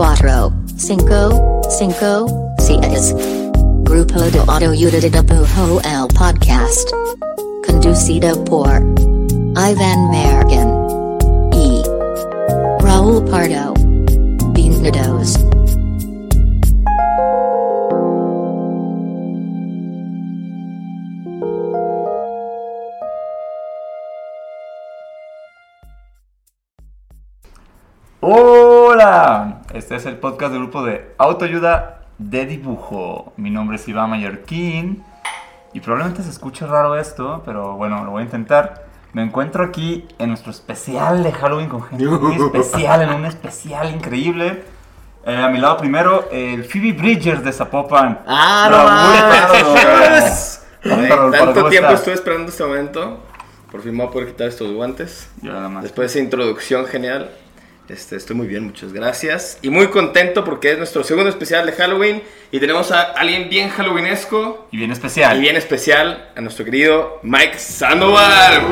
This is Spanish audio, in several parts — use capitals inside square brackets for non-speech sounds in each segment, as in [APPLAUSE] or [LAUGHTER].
cuatro, cinco, cinco, seis. Grupo de Autoayuda de Pujo el Podcast. Conducido por Ivan Mergen. E. Raúl Pardo. Bienvenidos. Este es el podcast del grupo de autoayuda de dibujo. Mi nombre es Iván Mallorquín y probablemente se escuche raro esto, pero bueno, lo voy a intentar. Me encuentro aquí en nuestro especial de Halloween con gente muy [LAUGHS] especial, en un especial increíble. Eh, a mi lado primero, el Phoebe Bridgers de Zapopan. Ah, no [LAUGHS] Tanto ¿cómo tiempo estuve esperando este momento. Por fin me voy a poder quitar estos guantes. Yo nada más. Después de esa introducción genial. Este, estoy muy bien, muchas gracias. Y muy contento porque es nuestro segundo especial de Halloween. Y tenemos a alguien bien halloweenesco Y bien especial. y bien especial, a nuestro querido Mike Sandoval.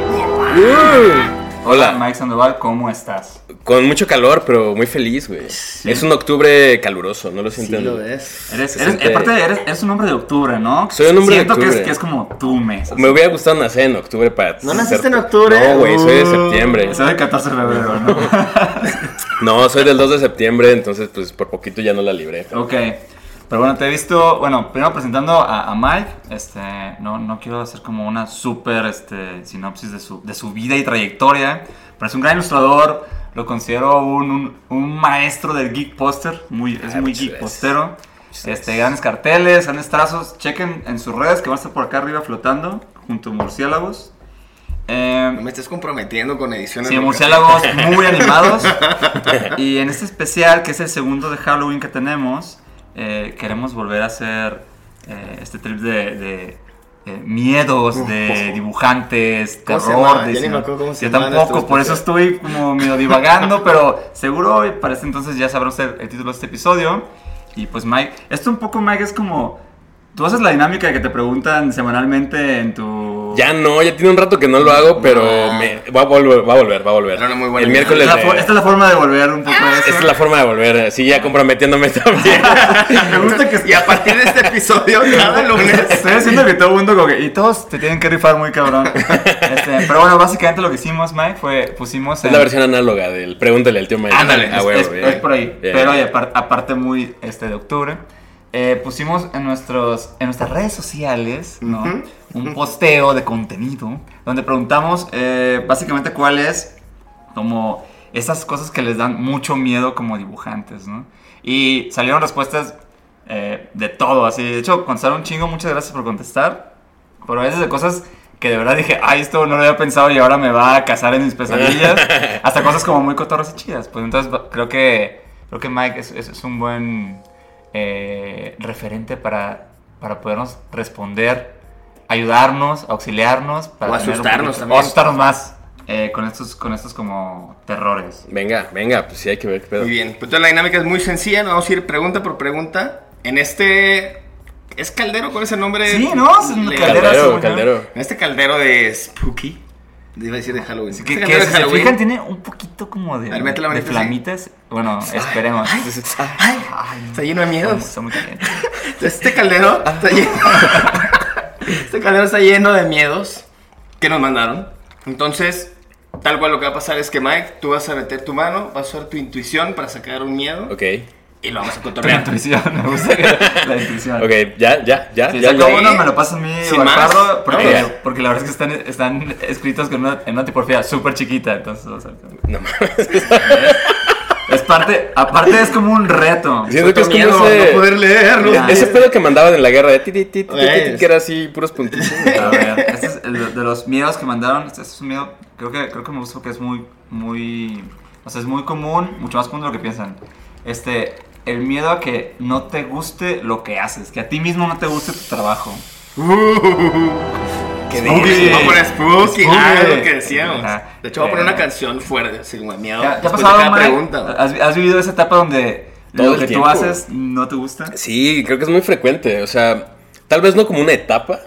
Hola, Mike Sandoval, ¿cómo estás? Con mucho calor, pero muy feliz, güey. Es un octubre caluroso, ¿no lo Sí sienten? lo ves. Eres, eres, siente- aparte, eres, eres un hombre de octubre, ¿no? Soy un hombre de Siento que es, octubre. que es como tu mes. así. Me hubiera gustado nacer en octubre para... ¿No naciste ser- en octubre? No, güey, soy de Uh. septiembre. Soy del 14 de febrero, ¿no? [LAUGHS] No, soy del 2 de septiembre, entonces pues por poquito ya no la libré. ok. Pero bueno, te he visto, bueno, primero presentando a, a Mike, este, no, no quiero hacer como una súper este, sinopsis de su, de su vida y trayectoria, pero es un gran ilustrador, lo considero un, un, un maestro del geek poster, muy, es Ah, muy geek postero, este, grandes carteles, grandes trazos, chequen en sus redes que van a estar por acá arriba flotando, junto a murciélagos. Eh, No me estés comprometiendo con ediciones. Sí, murciélagos muy animados. [LAUGHS] Y en este especial, que es el segundo de Halloween que tenemos, eh, queremos volver a hacer eh, este trip de, de, eh, miedos, de dibujantes, ¿Cómo se terror. de cómo se Yo tampoco, por eso estoy como medio divagando, [LAUGHS] pero seguro para este entonces ya sabrá usted el título de este episodio. Y pues Mike, esto un poco Mike es como... Tú haces la dinámica de que te preguntan semanalmente en tu... Ya no, ya tiene un rato que no lo hago, pero No. me, va a volver, va a volver, va a volver. Era una muy buena El idea. miércoles Esta, es la for- de- esta es la forma de volver un poco a eso. Esta es la forma de volver, así ya comprometiéndome también. [LAUGHS] Me gusta que Y a partir de este episodio, cada lunes. Estoy haciendo que todo el mundo como que, y todos te tienen que rifar muy cabrón. [LAUGHS] Este, pero bueno, básicamente lo que hicimos, Mike, fue pusimos es en- la versión análoga del pregúntale al tío Mike. Ándale, Ah, es, es- es por ahí. Pero oye, aparte muy este de octubre, eh, pusimos en nuestros en nuestras redes sociales, ¿no? Ujú. Un posteo de contenido donde preguntamos eh, básicamente cuál es como esas cosas que les dan mucho miedo como dibujantes, ¿no? Y salieron respuestas eh, de todo, así. De hecho, contestaron un chingo, muchas gracias por contestar. Pero a veces de cosas que de verdad dije, ay, esto no lo había pensado y ahora me va a cazar en mis pesadillas. [LAUGHS] Hasta cosas como muy cotorras y chidas. Pues entonces creo que, creo que Mike es, es- es un buen eh, referente para, para podernos responder, ayudarnos, auxiliarnos. Para O asustarnos poquito- también. O asustarnos más eh, con, estos, con estos como terrores. Venga, venga, pues sí hay que ver qué pedo. Muy bien, pues entonces la dinámica es muy sencilla, nos vamos a ir pregunta por pregunta. En este... ¿Es caldero? ¿Cuál es el nombre? Sí, ¿no? Caldero, caldero. En este caldero de Spooky. Iba a decir de Halloween. Este que, que de si se Halloween. fijan tiene un poquito como de, A ver, mete la de flamitas. Bueno, esperemos. Ay, Ay, está lleno de miedos. está muy caliente. [LAUGHS] Este caldero está lleno. [LAUGHS] este caldero está lleno de miedos que nos mandaron. Entonces, tal cual lo que va a pasar es que Mike, tú vas a meter tu mano, vas a usar tu intuición para sacar un miedo Ok, y lo vamos a La cotorrear. intuición, me gusta que- la intuición. ok, ya, ya, ya. Si ya, saco uno, me lo pasa a mí Sin o al porque, Vamos. porque la verdad es que están, están escritos con una, en una tipografía súper chiquita, entonces, o sea, No mames. es parte, aparte es como un reto. Siento que es como miedo, ese, no poder leerlo. Ese pedo que mandaban en la guerra de ti, ti, ti, ti, ti, ti, Es. que era así puros puntitos. [LAUGHS] A ver, este es el de los miedos que mandaron. Este es un miedo, creo que, creo que me gusta porque es muy, muy, o sea, es muy común, mucho más común de lo que piensan. Este, el miedo a que no te guste lo que haces, que a ti mismo no te guste tu trabajo. Que Spooky. Vamos a spooky. Spooky. Ah, es lo que decíamos. Ajá. De hecho, voy a poner una Eh. canción fuerte, así como de miedo. ¿Ya, ya de pasado, Mike? pregunta. ¿Has, has vivido esa etapa donde Todo lo que tiempo. tú haces no te gusta? Sí, creo que es muy frecuente. O sea, tal vez no como una etapa,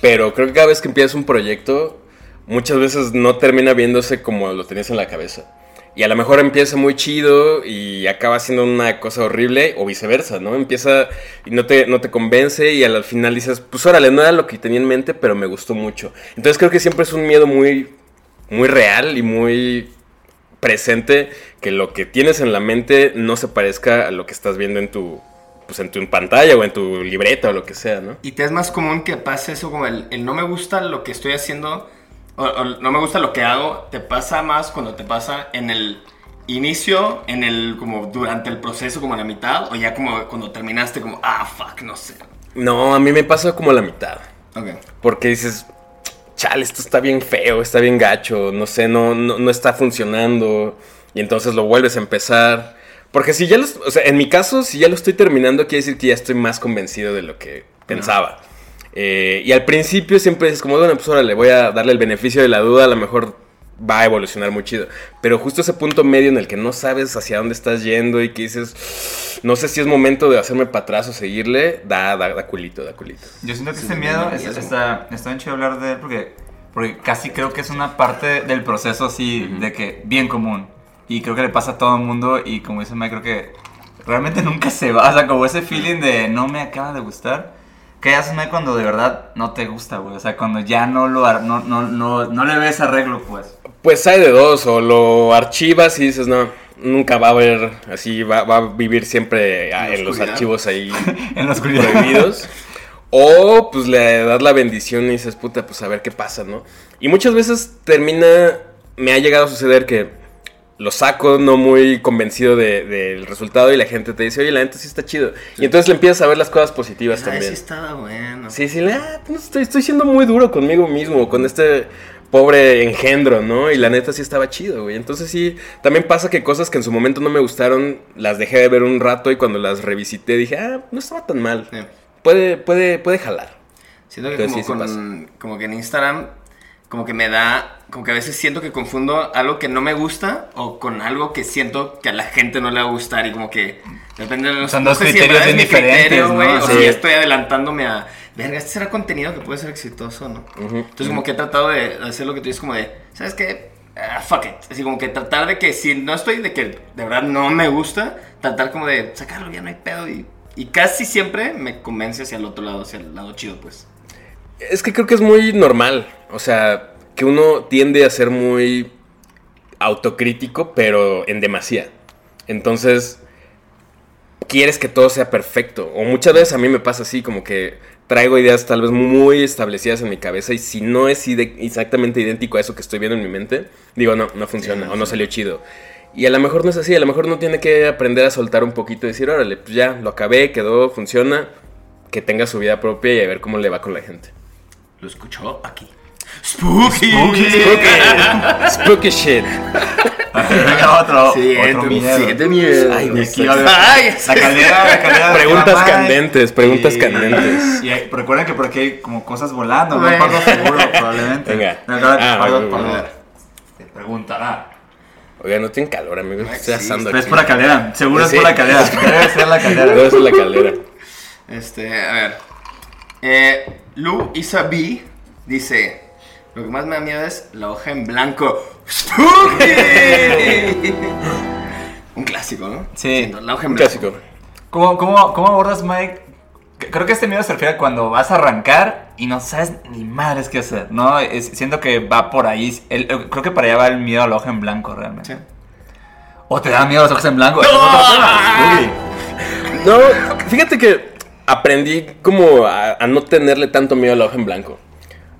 pero creo que cada vez que empiezas un proyecto, muchas veces no termina viéndose como lo tenías en la cabeza. Y a lo mejor empieza muy chido y acaba siendo una cosa horrible o viceversa, ¿no? Empieza y no te, no te convence y al final dices, pues órale, no era lo que tenía en mente, pero me gustó mucho. Entonces creo que siempre es un miedo muy, muy real y muy presente que lo que tienes en la mente no se parezca a lo que estás viendo en tu, pues en tu pantalla o en tu libreta o lo que sea, ¿no? Y te es más común que pase eso como el, el no me gusta lo que estoy haciendo o, o no me gusta lo que hago, te pasa más cuando te pasa en el inicio, en el como durante el proceso como a la mitad o ya como cuando terminaste como ah fuck, no sé. No, a mí me pasa como la mitad. Ok. Porque dices, chale, esto está bien feo, está bien gacho, no sé, no, no, no está funcionando. Y entonces lo vuelves a empezar. Porque si ya lo, o sea, en mi caso, si ya lo estoy terminando, quiere decir que ya estoy más convencido de lo que pensaba. Eh, y al principio siempre dices como, bueno, pues ahora le voy a darle el beneficio de la duda, a lo mejor va a evolucionar muy chido. Pero justo ese punto medio en el que no sabes hacia dónde estás yendo y que dices, no sé si es momento de hacerme para atrás o seguirle, da, da, da culito, da culito. Yo siento que Sí, este miedo es- está, está bien chido hablar de él porque, porque casi creo que es una parte del proceso así de que bien común. Y creo que le pasa a todo el mundo y como dice Mike, creo que realmente nunca se va. O sea, como ese feeling de no me acaba de gustar. ¿Qué haces, cuando de verdad no te gusta, güey? O sea, cuando ya no lo ar- no, no, no, no le ves arreglo, pues. Pues hay de dos, o lo archivas y dices, no, nunca va a haber, así va, va a vivir siempre En los archivos ahí [LAUGHS] En oscuridad. prohibidos. O pues le das la bendición y dices, puta, pues a ver qué pasa, ¿no? Y muchas veces termina, me ha llegado a suceder que lo saco no muy convencido de- del resultado y la gente te dice, oye, la neta sí está chido. Y entonces le empiezas a ver las cosas positivas Ay, sí también. estaba bueno. Sí, sí, ah, pues, estoy, estoy siendo muy duro conmigo mismo, con este pobre engendro, ¿no? Y la neta sí estaba chido, güey. Entonces sí, también pasa que cosas que en su momento no me gustaron, las dejé de ver un rato y cuando las revisité dije, ah, no estaba tan mal. Sí. Puede, puede, puede jalar. Siento que Entonces, como, sí, sí con- como que en Instagram, como que me da, como que a veces siento que confundo algo que no me gusta o con algo que siento que a la gente no le va a gustar y como que depende de los Son no dos sé si criterios verdad es bien mi criterio, diferentes, ¿no? güey, o Sí. si ya estoy adelantándome a, verga, este será contenido que puede ser exitoso, ¿no? Ujú. Entonces como que he tratado de hacer lo que tú dices como de, ¿sabes qué? Ah, fuck it. Así como que tratar de que si no estoy de que de verdad no me gusta, tratar como de sacarlo ya no hay pedo y, y casi siempre me convence hacia el otro lado, hacia el lado chido, pues. Es que creo que es muy normal. O sea, que uno tiende a ser muy autocrítico, pero en demasía. Entonces, quieres que todo sea perfecto. O muchas veces a mí me pasa así, como que traigo ideas tal vez muy establecidas en mi cabeza y si no es exactamente idéntico a eso que estoy viendo en mi mente, digo, no, no funciona Sí, o no salió chido. Y a lo mejor no es así, a lo mejor uno tiene que aprender a soltar un poquito y decir, órale, pues ya, lo acabé, quedó, funciona, que tenga su vida propia y a ver cómo le va con la gente. Lo escuchó aquí. Spooky. Spooky shit. Venga, otro, Siguiente, otro miedo. siguiente miedo. Ay, Y no aquí haber- Ay, la caldera, la caldera. de Preguntas candentes, preguntas Y- candentes. Y hay- recuerden que por aquí hay como cosas volando, ¿no? Pablo seguro, probablemente. Venga. Ahora, Ah, Pablo, bueno, Pablo, bueno. te preguntará. Oiga, no tienen calor, amigos. Ay, Estoy sí, asando Pero es aquí. por la caldera, seguro Sí. es por la caldera. [LAUGHS] Debe ser la caldera. Debe ser la caldera. Este, a ver. Eh, Lu Isa B dice: Lo que más me da miedo es la hoja en blanco. ¡Spooky! [LAUGHS] Un clásico, ¿no? Sí. Siento, La hoja en Un blanco. clásico. ¿Cómo, cómo, ¿Cómo abordas, Mike? Creo que este miedo se refiere a cuando vas a arrancar y no sabes ni madres qué hacer, ¿no? Es- siento que va por ahí. el- el- creo que para allá va el miedo a la hoja en blanco, realmente. Sí. ¿O te da miedo las hojas en blanco? Uy. No, fíjate que aprendí como a, a no tenerle tanto miedo a la hoja en blanco.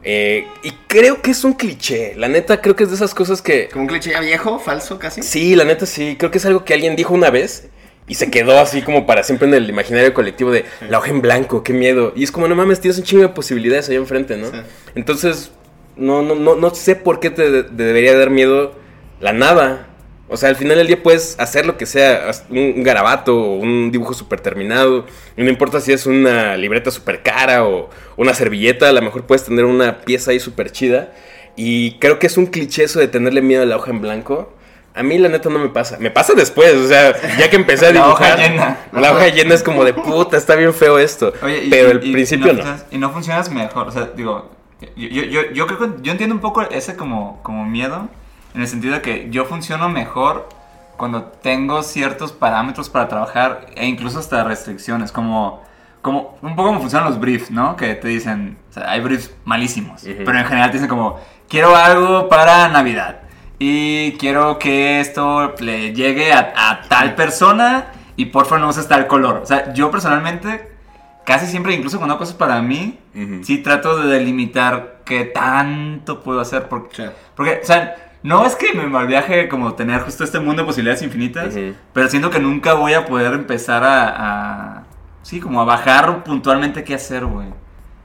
Eh, y creo que es un cliché. La neta, creo que es de esas cosas que. Como un cliché ya viejo, falso casi. Sí, la neta sí. Creo que es algo que alguien dijo una vez y se quedó así como para siempre en el imaginario colectivo de la hoja en blanco, qué miedo. Y es como, no mames, tienes un chingo de posibilidades ahí enfrente, ¿no? Sí. Entonces, no, no, no, no sé por qué te, te debería dar miedo la nada. O sea, al final del día puedes hacer lo que sea, un, garabato o un dibujo súper terminado. Y no importa si es una libreta súper cara o una servilleta, a lo mejor puedes tener una pieza ahí súper chida. Y creo que es un cliché eso de tenerle miedo a la hoja en blanco. A mí la neta no me pasa. Me pasa después, o sea, ya que empecé a [LAUGHS] La dibujar. hoja llena. La hoja llena es como de puta, está bien feo esto. Oye, y- Pero al principio y no. funcionas- Y no funcionas mejor. O sea, digo, yo, yo, yo, yo creo que yo entiendo un poco ese como, como miedo en el sentido de que yo funciono mejor cuando tengo ciertos parámetros para trabajar e incluso hasta restricciones, como, como un poco como funcionan los briefs, ¿no? Que te dicen, o sea, hay briefs malísimos, Ujú. pero en general te dicen como, quiero algo para Navidad y quiero que esto le llegue a, a tal persona y por favor no uses tal color. O sea, yo personalmente casi siempre, incluso cuando hago cosas para mí, Ujú. sí trato de delimitar qué tanto puedo hacer. Porque, Sí. porque, o sea, no es que me malviaje como tener justo este mundo de posibilidades infinitas, Ujú. pero siento que nunca voy a poder empezar a, a- sí, como a bajar puntualmente qué hacer, güey.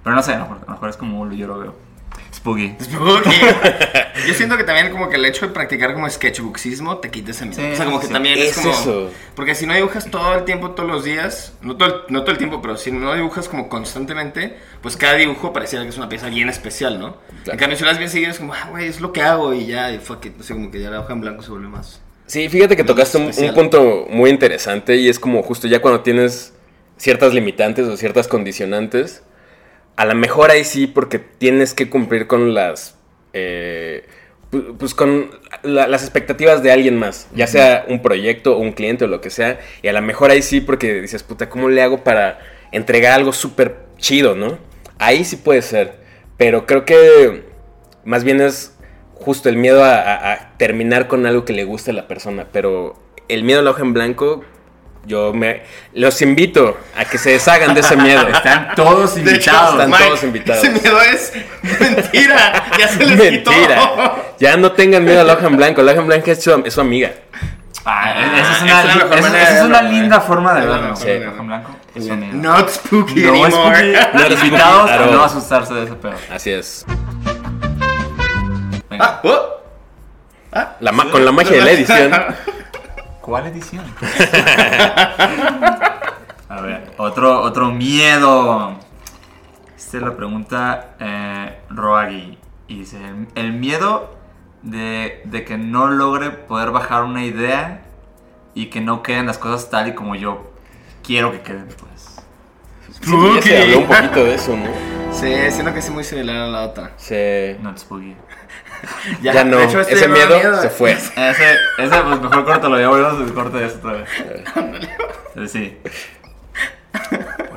Pero no sé, a lo mejor, a lo mejor es como yo lo veo. Spooky. Spooky. [LAUGHS] Yo siento que también como que el hecho de practicar como sketchbooksismo te quita ese miedo. Sí, o sea, como que sí. también es, Es como... eso. Porque si no dibujas todo el tiempo, todos los días, no todo, el, no todo el tiempo, pero si no dibujas como constantemente, pues cada dibujo pareciera que es una pieza bien especial, ¿no? Claro. En cambio, si lo haces bien seguido, es como, ah, güey, es lo que hago y ya, y fuck it. O sea, como que ya la hoja en blanco se vuelve más... Sí, fíjate que tocaste un, punto muy interesante y es como justo ya cuando tienes ciertas limitantes o ciertas condicionantes, a lo mejor ahí sí porque tienes que cumplir con las... eh, pu- pues con la- las expectativas de alguien más, ya sea un proyecto o un cliente o lo que sea, y a lo mejor ahí sí porque dices, puta, ¿cómo le hago para entregar algo súper chido, no? Ahí sí puede ser, pero creo que más bien es justo el miedo a, a- a terminar con algo que le guste a la persona, pero el miedo a la hoja en blanco, yo me los invito a que se deshagan de ese miedo. Están todos hecho, invitados. están Mike, todos invitados. Ese miedo es mentira. Ya se les Mentira. quitó. Ya no tengan miedo a la hoja en blanco. La hoja en blanco es su, es su amiga. Ah, esa es esa una, es la mejor esa- manera esa de es una verlo, linda güey. forma de verlo. Sí, en blanco. Not spooky No es anymore. spooky. No es spooky Invitados a no asustarse de ese pedo. Así es. Venga. Ah, oh. Ah, La con la magia de la [LAUGHS] edición. ¿Cuál edición? [LAUGHS] A ver, otro, otro miedo. Esta es la pregunta eh, Roagi. Y dice, el miedo de, de que no logre poder bajar una idea y que no queden las cosas tal y como yo quiero que queden, pues. Sí, ya se habló un poquito de eso, ¿no? Sí, siento que es muy similar a la otra. Se... Not spooky. Ya, no. de hecho, este Ese miedo, se fue. Ese, ese pues mejor córtalo, ya volvemos al corte de eso otra vez. Eh, Sí.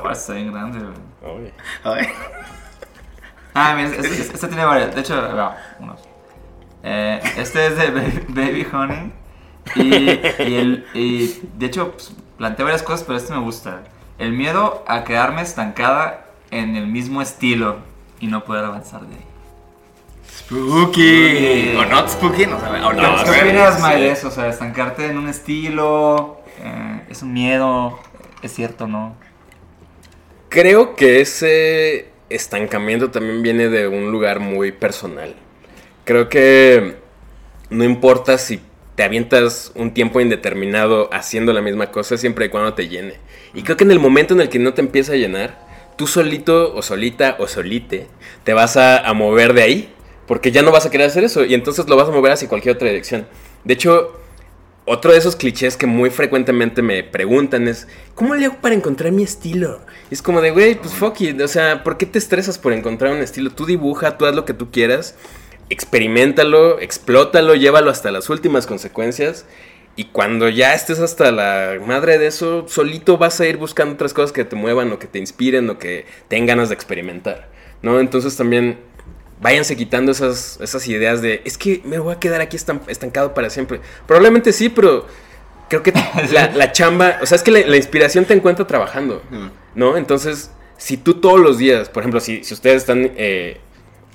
Oh, está bien grande, güey. Ah, mira, este, este- este tiene varios. De hecho, va, unos. Eh, este es de Baby, Baby Honey. Y, y, el, y de hecho, pues, plantea varias cosas, pero este me gusta. El miedo a quedarme estancada en el mismo estilo y no poder avanzar de ahí. Spooky. O not spooky, no No, ¿Qué opinas, de eso? O sea, estancarte en un estilo. eh, ¿Es un miedo? ¿Es cierto no? Creo que ese estancamiento también viene de un lugar muy personal. Creo que no importa si te avientas un tiempo indeterminado haciendo la misma cosa siempre y cuando te llene. Y creo que en el momento en el que no te empieza a llenar, tú solito o solita o solite te vas a, a mover de ahí. Porque ya no vas a querer hacer eso y entonces lo vas a mover hacia cualquier otra dirección. De hecho, otro de esos clichés que muy frecuentemente me preguntan es, ¿cómo le hago para encontrar mi estilo? Y es como de, güey, pues fuck it, o sea, ¿por qué te estresas por encontrar un estilo? Tú dibuja, tú haz lo que tú quieras, experimentalo, explótalo, llévalo hasta las últimas consecuencias. Y cuando ya estés hasta la madre de eso, solito vas a ir buscando otras cosas que te muevan o que te inspiren o que tengan ganas de experimentar, ¿no? Entonces también váyanse quitando esas, esas ideas de, es que me voy a quedar aquí estan- estancado para siempre. Probablemente sí, pero creo que [LAUGHS] la, la chamba, o sea, es que la, la inspiración te encuentra trabajando, ¿no? Entonces, si tú todos los días, por ejemplo, si, si ustedes están eh,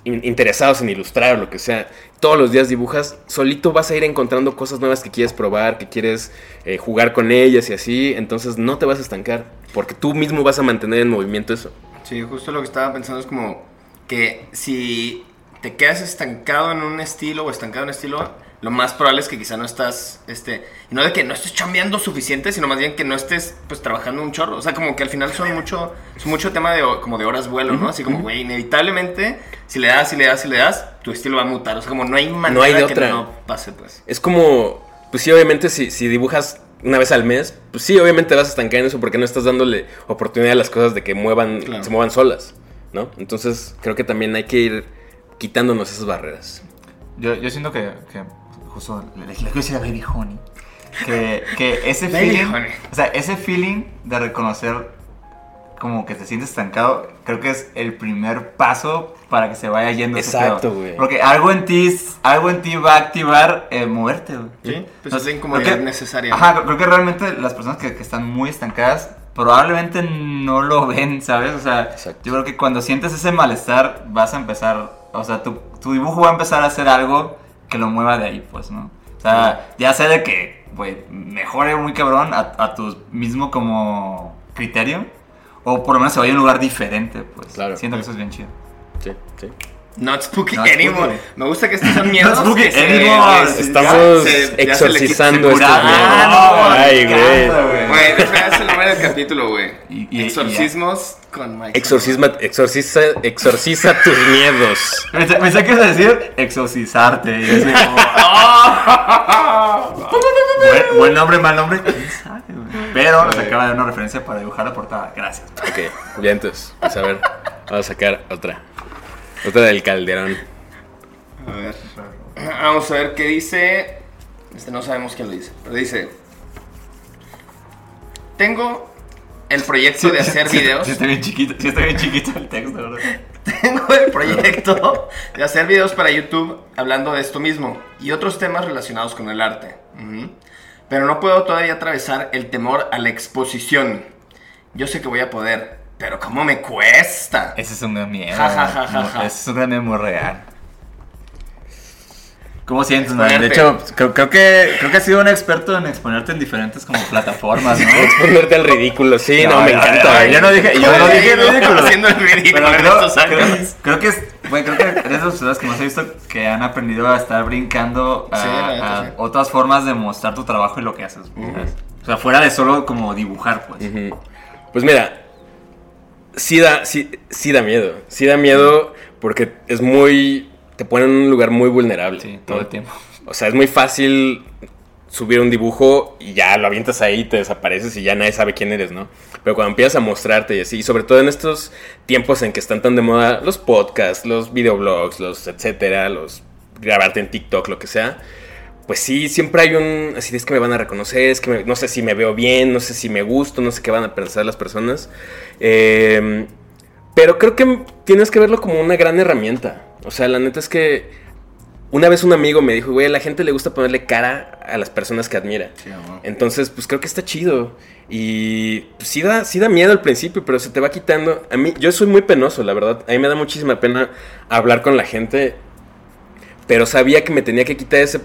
in- interesados en ilustrar o lo que sea, todos los días dibujas, solito vas a ir encontrando cosas nuevas que quieres probar, que quieres eh, jugar con ellas y así, entonces no te vas a estancar, porque tú mismo vas a mantener en movimiento eso. Sí, justo lo que estaba pensando es como que si te quedas estancado en un estilo o estancado en un estilo, lo más probable es que quizá no estás, este, y no de que no estés chambeando suficiente, sino más bien que no estés, pues, trabajando un chorro. O sea, como que al final son mucho, es mucho tema de, como de horas vuelo, ¿no? Así como, güey, inevitablemente, si le das, si le das, si le das, tu estilo va a mutar. O sea, como no hay manera hay de que otra. no pase, pues. Es como, pues sí, obviamente si, si dibujas una vez al mes, pues sí, obviamente vas a estancar en eso porque no estás dándole oportunidad a las cosas de que muevan, Claro. se muevan solas, ¿no? Entonces creo que también hay que ir quitándonos esas barreras. Yo, yo siento que, que justo le, le quiero decir a Baby Honey, que, que ese Baby feeling, Honey. o sea, ese feeling de reconocer como que te sientes estancado, creo que es el primer paso para que se vaya yendo Exacto, güey. Porque algo en ti, algo en ti va a activar eh, moverte, güey. Sí, pues No es la incomodidad necesaria. Ajá, creo que realmente las personas que, que están muy estancadas probablemente no lo [LAUGHS] ven, ¿sabes? O sea, Exacto. yo creo que cuando sientes ese malestar vas a empezar, o sea, tu, tu dibujo va a empezar a hacer algo que lo mueva de ahí, pues, ¿no? O sea, ya sea de que, güey, mejore muy cabrón a, a tu mismo como criterio, o por lo menos se vaya a un lugar diferente, pues. Claro. Siento que eso es bien chido. Sí, sí. Not spooky Not anymore. spooky. Me gusta que estos son miedos. [LAUGHS] Not spooky anymore. se- Estamos ya se- ya se le quita- exorcizando estos miedos. Ah, no, Ay, me güey. güey. Es el nombre del capítulo, güey. Y- y- Exorcismos con Mike. Exorcisma, exorciza, exorciza tus miedos. Que ibas a decir exorcizarte. Y como, [LAUGHS] buen, buen nombre, mal nombre. ¿Quién sabe, güey? Pero nos acaba de dar una referencia para dibujar la portada. Gracias. Ok, bien entonces. Pues a ver, vamos a sacar otra. Otra del calderón. A ver. Vamos a ver qué dice. Este no sabemos quién lo dice. Pero dice. Tengo el proyecto de hacer videos. Sí, está bien chiquito, sí está bien chiquito el texto, ¿verdad? [LAUGHS] Tengo el proyecto de hacer videos para YouTube hablando de esto mismo y otros temas relacionados con el arte. Pero no puedo todavía atravesar el temor a la exposición. Yo sé que voy a poder, pero ¿cómo me cuesta? Ese es un gran miedo. Ja, ja, ja, es un gran miedo muy real. ¿Cómo sientes, man? De hecho, creo, creo que, creo que has sido un experto en exponerte en diferentes como plataformas, ¿no? [LAUGHS] Exponerte al ridículo, sí, no, me encanta. Yo no dije, yo no dije ridículo. Haciendo el ridículo Pero en creo, estos años. creo- creo que es, bueno, creo que eres de las personas que más he visto que han aprendido a estar brincando a, Sí, la neta, a sí. otras formas de mostrar tu trabajo y lo que haces. O sea, fuera de solo como dibujar, pues. Pues mira, sí da, sí, sí da miedo. Sí da miedo porque es muy. Te pone en un lugar muy vulnerable. Sí, ¿no? todo el tiempo. O sea, es muy fácil subir un dibujo y ya lo avientas ahí, te desapareces y ya nadie sabe quién eres, ¿no? Pero cuando empiezas a mostrarte y así, y sobre todo en estos tiempos en que están tan de moda los podcasts, los videoblogs, los etcétera, los grabarte en TikTok, lo que sea, pues sí, siempre hay un, así es que me van a reconocer, es que me- no sé si me veo bien, no sé si me gusto, no sé qué van a pensar las personas. Eh, pero creo que tienes que verlo como una gran herramienta. O sea, la neta es que una vez un amigo me dijo, güey, a la gente le gusta ponerle cara a las personas que admira. Sí. Entonces, pues creo que está chido. Y pues, sí, da, sí da miedo al principio, pero se te va quitando. A mí, yo soy muy penoso, la verdad. A mí me da muchísima pena hablar con la gente. Pero sabía que me tenía que quitar ese,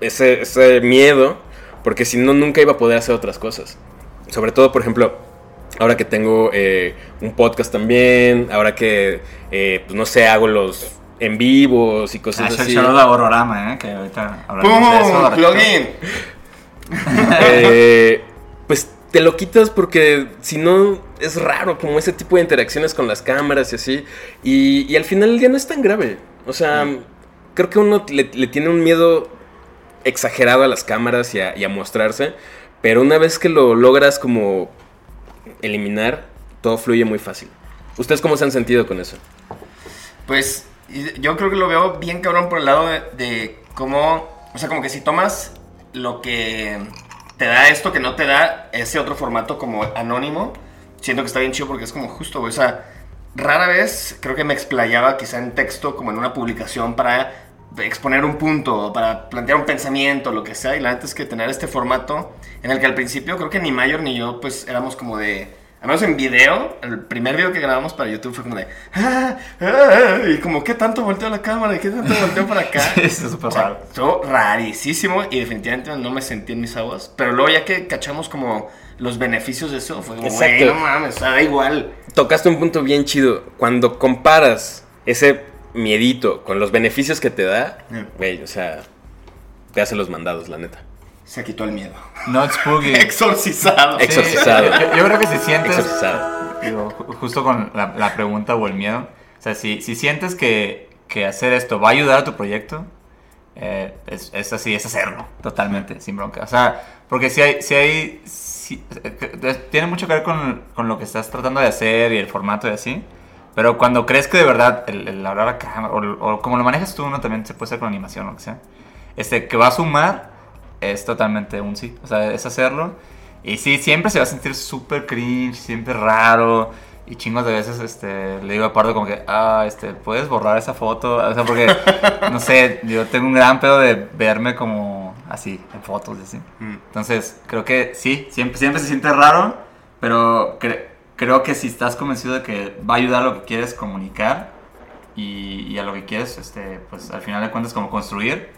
ese, ese miedo, porque si no, nunca iba a poder hacer otras cosas. Sobre todo, por ejemplo, ahora que tengo eh, un podcast también, ahora que, eh, pues no sé, hago los en vivos y Ah, cosas shout así. Horrorama, ¿eh? Que ahorita hablamos de eso. ¡Pum! [LAUGHS] Eh, pues te lo quitas porque si no es raro como ese tipo de interacciones con las cámaras y así. Y, y al final del día no es tan grave. O sea, creo que uno le, le tiene un miedo exagerado a las cámaras y a, mostrarse. Pero una vez que lo logras como eliminar, todo fluye muy fácil. ¿Ustedes cómo se han sentido con eso? Pues yo creo que lo veo bien cabrón por el lado de, cómo, o sea, como que si tomas lo que te da esto que no te da ese otro formato como anónimo, siento que está bien chido porque es como justo, o sea, rara vez creo que me explayaba quizá en texto como en una publicación para exponer un punto, para plantear un pensamiento, lo que sea, y la neta es que tener este formato en el que al principio creo que ni Mayor ni yo pues éramos como de... Al menos en video, el primer video que grabamos para YouTube fue como de... "Ah, ah", y como, ¿qué tanto volteo la cámara? ¿Y qué tanto volteo para acá? [LAUGHS] Sí, es súper raro. estuvo rarísimo y definitivamente no me sentí en mis aguas. Pero luego ya que cachamos como los beneficios de eso, fue como, Exacto. no mames, da igual. Tocaste un punto bien chido. Cuando comparas ese miedito con los beneficios que te da, Mm. güey, o sea, te hace los mandados, la neta. Se quitó el miedo. Not spooky. [LAUGHS] Exorcizado. Ex- Exorcizado. Yo, yo creo que si sientes. Exorcizado. Digo, ju- justo con la, la pregunta o el miedo. O sea, si, si sientes que, que hacer esto va a ayudar a tu proyecto, eh, es, es así, es hacerlo, totalmente, sin bronca. O sea, porque si hay, si hay, si- eh, eh, tiene mucho que ver con, con lo que estás tratando de hacer y el formato y así. Pero cuando crees que de verdad el, el hablar a cámara, o, o como lo manejas tú, uno también se puede hacer con animación o lo que sea. este, que va a sumar, es totalmente un sí. O sea, es hacerlo. Y sí, siempre se va a sentir súper cringe, siempre raro. Y chingos de veces este, le digo a Pardo como que, ah, este, ¿puedes borrar esa foto? O sea, porque, no sé, yo tengo un gran pedo de verme como así, en fotos y así. Mm. Entonces, creo que sí, siempre, siempre se siente raro, pero cre- creo que si estás convencido de que va a ayudar a lo que quieres comunicar y, y a lo que quieres, este, pues al final de cuentas como construir,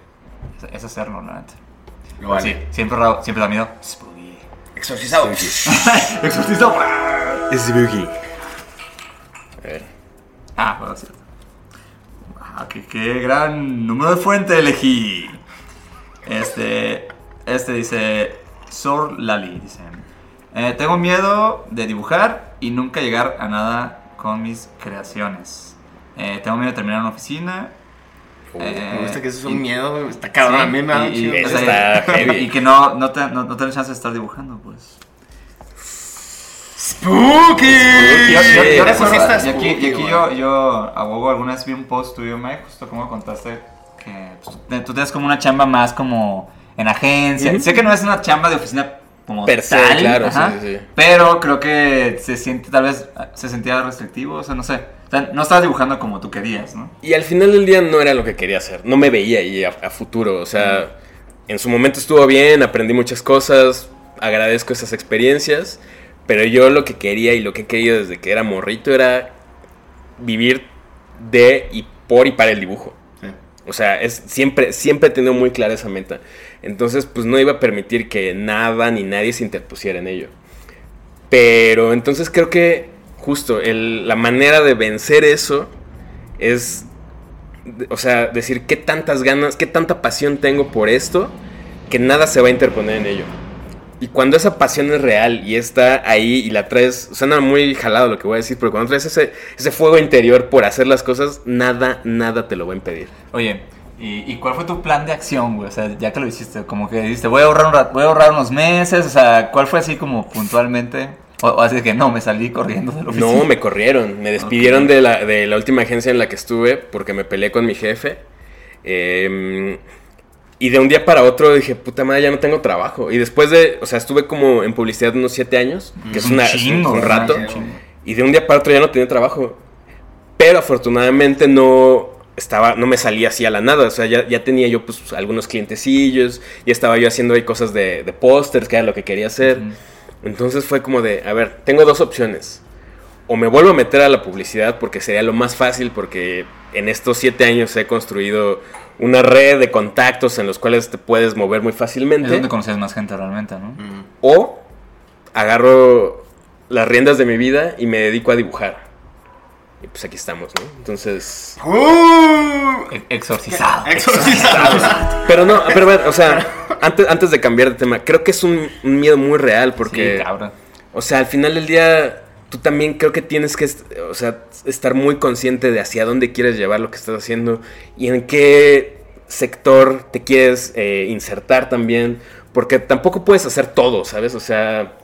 es, es hacerlo, la neta. Lo vale. Sí, siempre siempre da miedo. Spooky. Exorcizado. [LAUGHS] Exorcista. Spooky. A ver. Ah, bueno, cierto. Ah, qué, qué gran número de fuente elegí. Este, este dice, Sor Lali, dice, "Eh, tengo miedo de dibujar y nunca llegar a nada con mis creaciones. Eh, tengo miedo de terminar en una oficina. eh, Me gusta que eso es y- un miedo. Está cabrón. sí, a mí me da y- y- o sea. [LAUGHS] Y que no, no, te, no, no tenés chance de estar dibujando, pues. ¡Spooky! Yo, recuerdo- y aquí, y aquí yo, yo abogo alguna vez vi un post tuyo, Mike, justo como contaste que pues, tú- tú tienes como una chamba más como en agencia. Sé que no es una chamba de oficina como tal, claro, ajá, sí, sí, pero creo que se siente, tal vez, se sentía restrictivo, o sea, no sé. O sea, no estabas dibujando como tú querías, ¿no? Y al final del día no era lo que quería hacer. No me veía ahí a, a futuro. O sea, en su momento estuvo bien, aprendí muchas cosas, agradezco esas experiencias. Pero yo lo que quería y lo que he querido desde que era morrito era vivir de y por y para el dibujo. Sí. O sea, es, siempre, siempre he tenido muy clara esa meta. Entonces, pues no iba a permitir que nada ni nadie se interpusiera en ello. Pero entonces creo que justo la manera de vencer eso es, o sea, decir qué tantas ganas, qué tanta pasión tengo por esto, que nada se va a interponer en ello. Y cuando esa pasión es real y está ahí y la traes, suena muy jalado lo que voy a decir, pero cuando traes ese, ese fuego interior por hacer las cosas, nada, nada te lo va a impedir. Oye, ¿y, y cuál fue tu plan de acción, güey? O sea, ya que lo hiciste, como que dijiste, voy a ahorrar, un rat- voy a ahorrar unos meses, o sea, ¿cuál fue así como puntualmente? O, o así que no, me salí corriendo de la oficina. No, me corrieron. Me despidieron de, la, de la última agencia en la que estuve porque me peleé con mi jefe. Eh, y de un día para otro dije, puta madre, ya no tengo trabajo. Y después de, o sea, estuve como en publicidad unos siete años, que es, un una, es un- chingo, un rato. Chingo. Y de un día para otro ya no tenía trabajo. Pero afortunadamente no estaba, no me salía así a la nada. O sea, ya, ya tenía yo pues algunos clientecillos. Ya estaba yo haciendo ahí cosas de, de pósters, que era lo que quería hacer. Entonces fue como de, a ver, tengo dos opciones. O me vuelvo a meter a la publicidad porque sería lo más fácil porque en estos siete años he construido una red de contactos en los cuales te puedes mover muy Es fácilmente. donde conoces más gente realmente, ¿no? O agarro las riendas de mi vida y me dedico a dibujar. Y pues aquí estamos, ¿no? Entonces... ¡Uh! E- Exorcizado. [LAUGHS] Exorcizado. [LAUGHS] Pero no, pero a ver, o sea, antes, antes de cambiar de tema, creo que es un, un miedo muy real porque... Sí, cabrón. O sea, al final del día, tú también creo que tienes que, o sea, estar muy consciente de hacia dónde quieres llevar lo que estás haciendo y en qué sector te quieres eh, insertar también, porque tampoco puedes hacer todo, ¿sabes? O sea,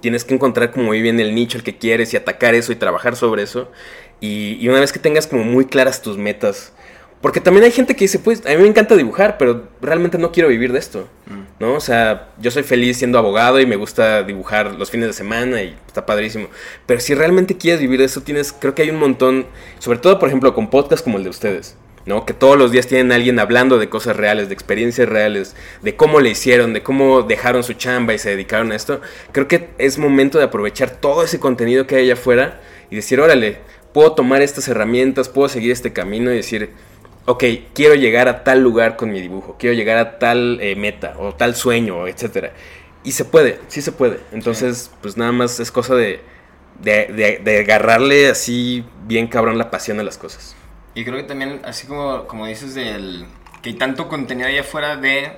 tienes que encontrar como muy bien el nicho el que quieres y atacar eso y trabajar sobre eso. Y, y una vez que tengas como muy claras tus metas, porque también hay gente que dice, pues, a mí me encanta dibujar, pero realmente no quiero vivir de esto, ¿no? O sea, yo soy feliz siendo abogado y me gusta dibujar los fines de semana y está padrísimo. Pero si realmente quieres vivir de eso, tienes, creo que hay un montón, sobre todo, por ejemplo, con podcasts como el de ustedes, ¿no? Que todos los días tienen a alguien hablando de cosas reales, de experiencias reales, de cómo le hicieron, de cómo dejaron su chamba y se dedicaron a esto. Creo que es momento de aprovechar todo ese contenido que hay allá afuera y decir, órale, puedo tomar estas herramientas, puedo seguir este camino y decir, ok, quiero llegar a tal lugar con mi dibujo, quiero llegar a tal eh, meta o tal sueño, etcétera. Y se puede, sí se puede. Entonces, pues nada más es cosa de, de, de- de agarrarle así bien cabrón la pasión a las cosas. Y creo que también, así como, como dices, del, que hay tanto contenido allá afuera de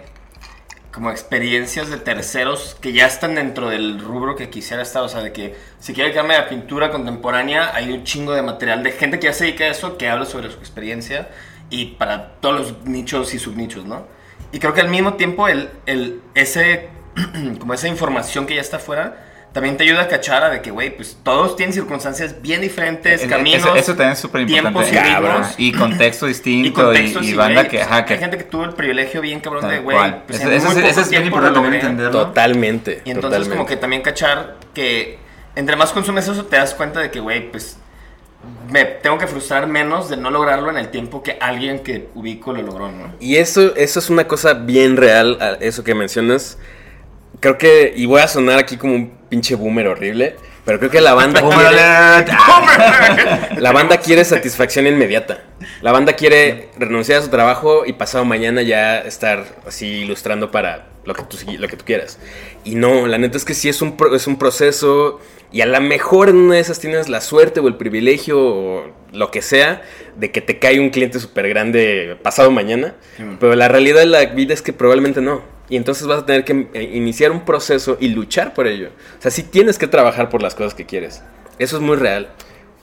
como experiencias de terceros que ya están dentro del rubro que quisiera estar. O sea, de que si quiere dedicarme a pintura contemporánea, hay un chingo de material de gente que ya se dedica a eso, que habla sobre su experiencia y para todos los nichos y subnichos, ¿no? Y creo que al mismo tiempo, el, el, ese, [CLEARS THROAT] como esa información que ya está afuera, también te ayuda a cachar a de que, güey, pues todos tienen circunstancias bien diferentes, Es- caminos. eso, eso también es súper importante. tiempos y. Y contexto [CLEARS THROAT] distinto. Y, contextos y y, banda que, pues, ajá, que hay gente que tuvo el privilegio bien cabrón de, güey, pues, Eso, es- poco eso es bien importante también entenderlo. Totalmente. Y entonces totalmente. como que también cachar que entre más consumes eso te das cuenta de que, güey, pues me tengo que frustrar menos de no lograrlo en el tiempo que alguien que ubico lo logró, ¿no? Y eso, eso es una cosa bien real, eso que mencionas. Creo que, y voy a sonar aquí como un pinche boomer horrible, pero creo que la banda quiere, [LAUGHS] la banda quiere satisfacción inmediata. La banda quiere renunciar a su trabajo y pasado mañana ya estar así ilustrando para lo que tú, lo que tú quieras. Y no, la neta es que sí es un, pro- es un proceso y a lo mejor en una de esas tienes la suerte o el privilegio o lo que sea de que te cae un cliente súper grande pasado mañana. Pero la realidad de la vida es que probablemente no. Y entonces vas a tener que eh, iniciar un proceso y luchar por ello. O sea, sí tienes que trabajar por las cosas que quieres. Eso es muy real.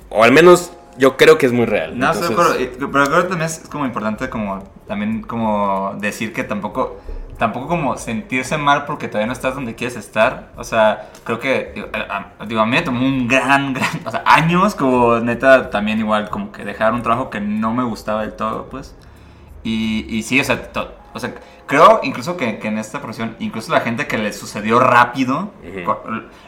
O al menos yo creo que es muy real. No, Entonces-. Y- Pero creo que también es como importante como también como decir que tampoco tampoco como sentirse mal porque todavía no estás donde quieres estar. O sea, creo que digo, a, a- digo, a mí me tomó un gran, [LAUGHS] gran, o sea, años como neta también igual como que dejar un trabajo que no me gustaba del todo, pues. Y, y sí, o sea, to- o sea, creo incluso que, que en esta profesión, incluso la gente que le sucedió rápido,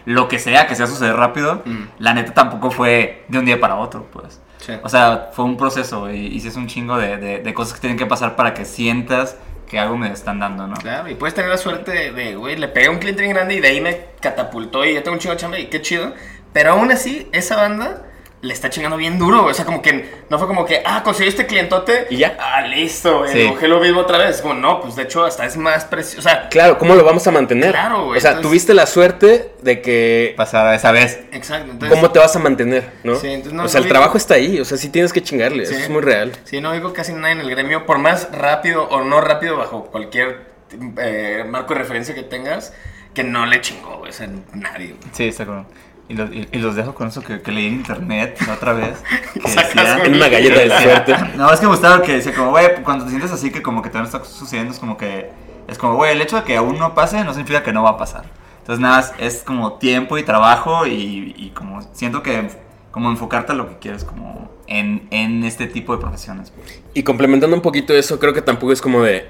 lo que sea que sea suceder rápido, Ujú. la neta tampoco fue de un día para otro, pues. Sí. O sea, fue un proceso y, y sí es un chingo de, de- de cosas que tienen que pasar para que sientas que algo me están dando, ¿no? Claro, y puedes tener la suerte de- güey, le pegué un cliente bien grande y de ahí me catapultó y ya tengo un chingo de chamba y qué chido. Pero aún así, esa banda le está chingando bien duro. O sea, como que no fue como que, ah, conseguí este clientote Y ya. Ah, listo, güey. Sí. Lo mismo otra vez. Como, no, pues de hecho, hasta es más precioso. O sea, Claro, ¿cómo lo vamos a mantener? Claro, güey, O sea, entonces- tuviste la suerte de que... Pasada esa vez. exacto. Entonces, ¿Cómo te vas a mantener? ¿no? Sí, entonces no- o sea, el trabajo está ahí, o sea, sí tienes que chingarle, Sí. eso es muy real. Sí, no digo casi nadie en el gremio, por más rápido o no rápido bajo cualquier eh, marco de referencia que tengas, que no le chingó, güey. O sea, nadie, güey. Sí, está con. Y, los- y- y los dejo con eso que, que leí en internet la otra vez. [LAUGHS] Que decía- En una galleta de suerte. [LAUGHS] No, es que me gustaba que decía como, güey, cuando te sientes así que como que te está sucediendo, es como que, es como, güey, el hecho de que aún no pase no significa que no va a pasar. Entonces nada, es- es como tiempo y trabajo y, y como siento que como enfocarte a lo que quieres como en, en este tipo de profesiones. pues. Y complementando un poquito eso, creo que tampoco es como de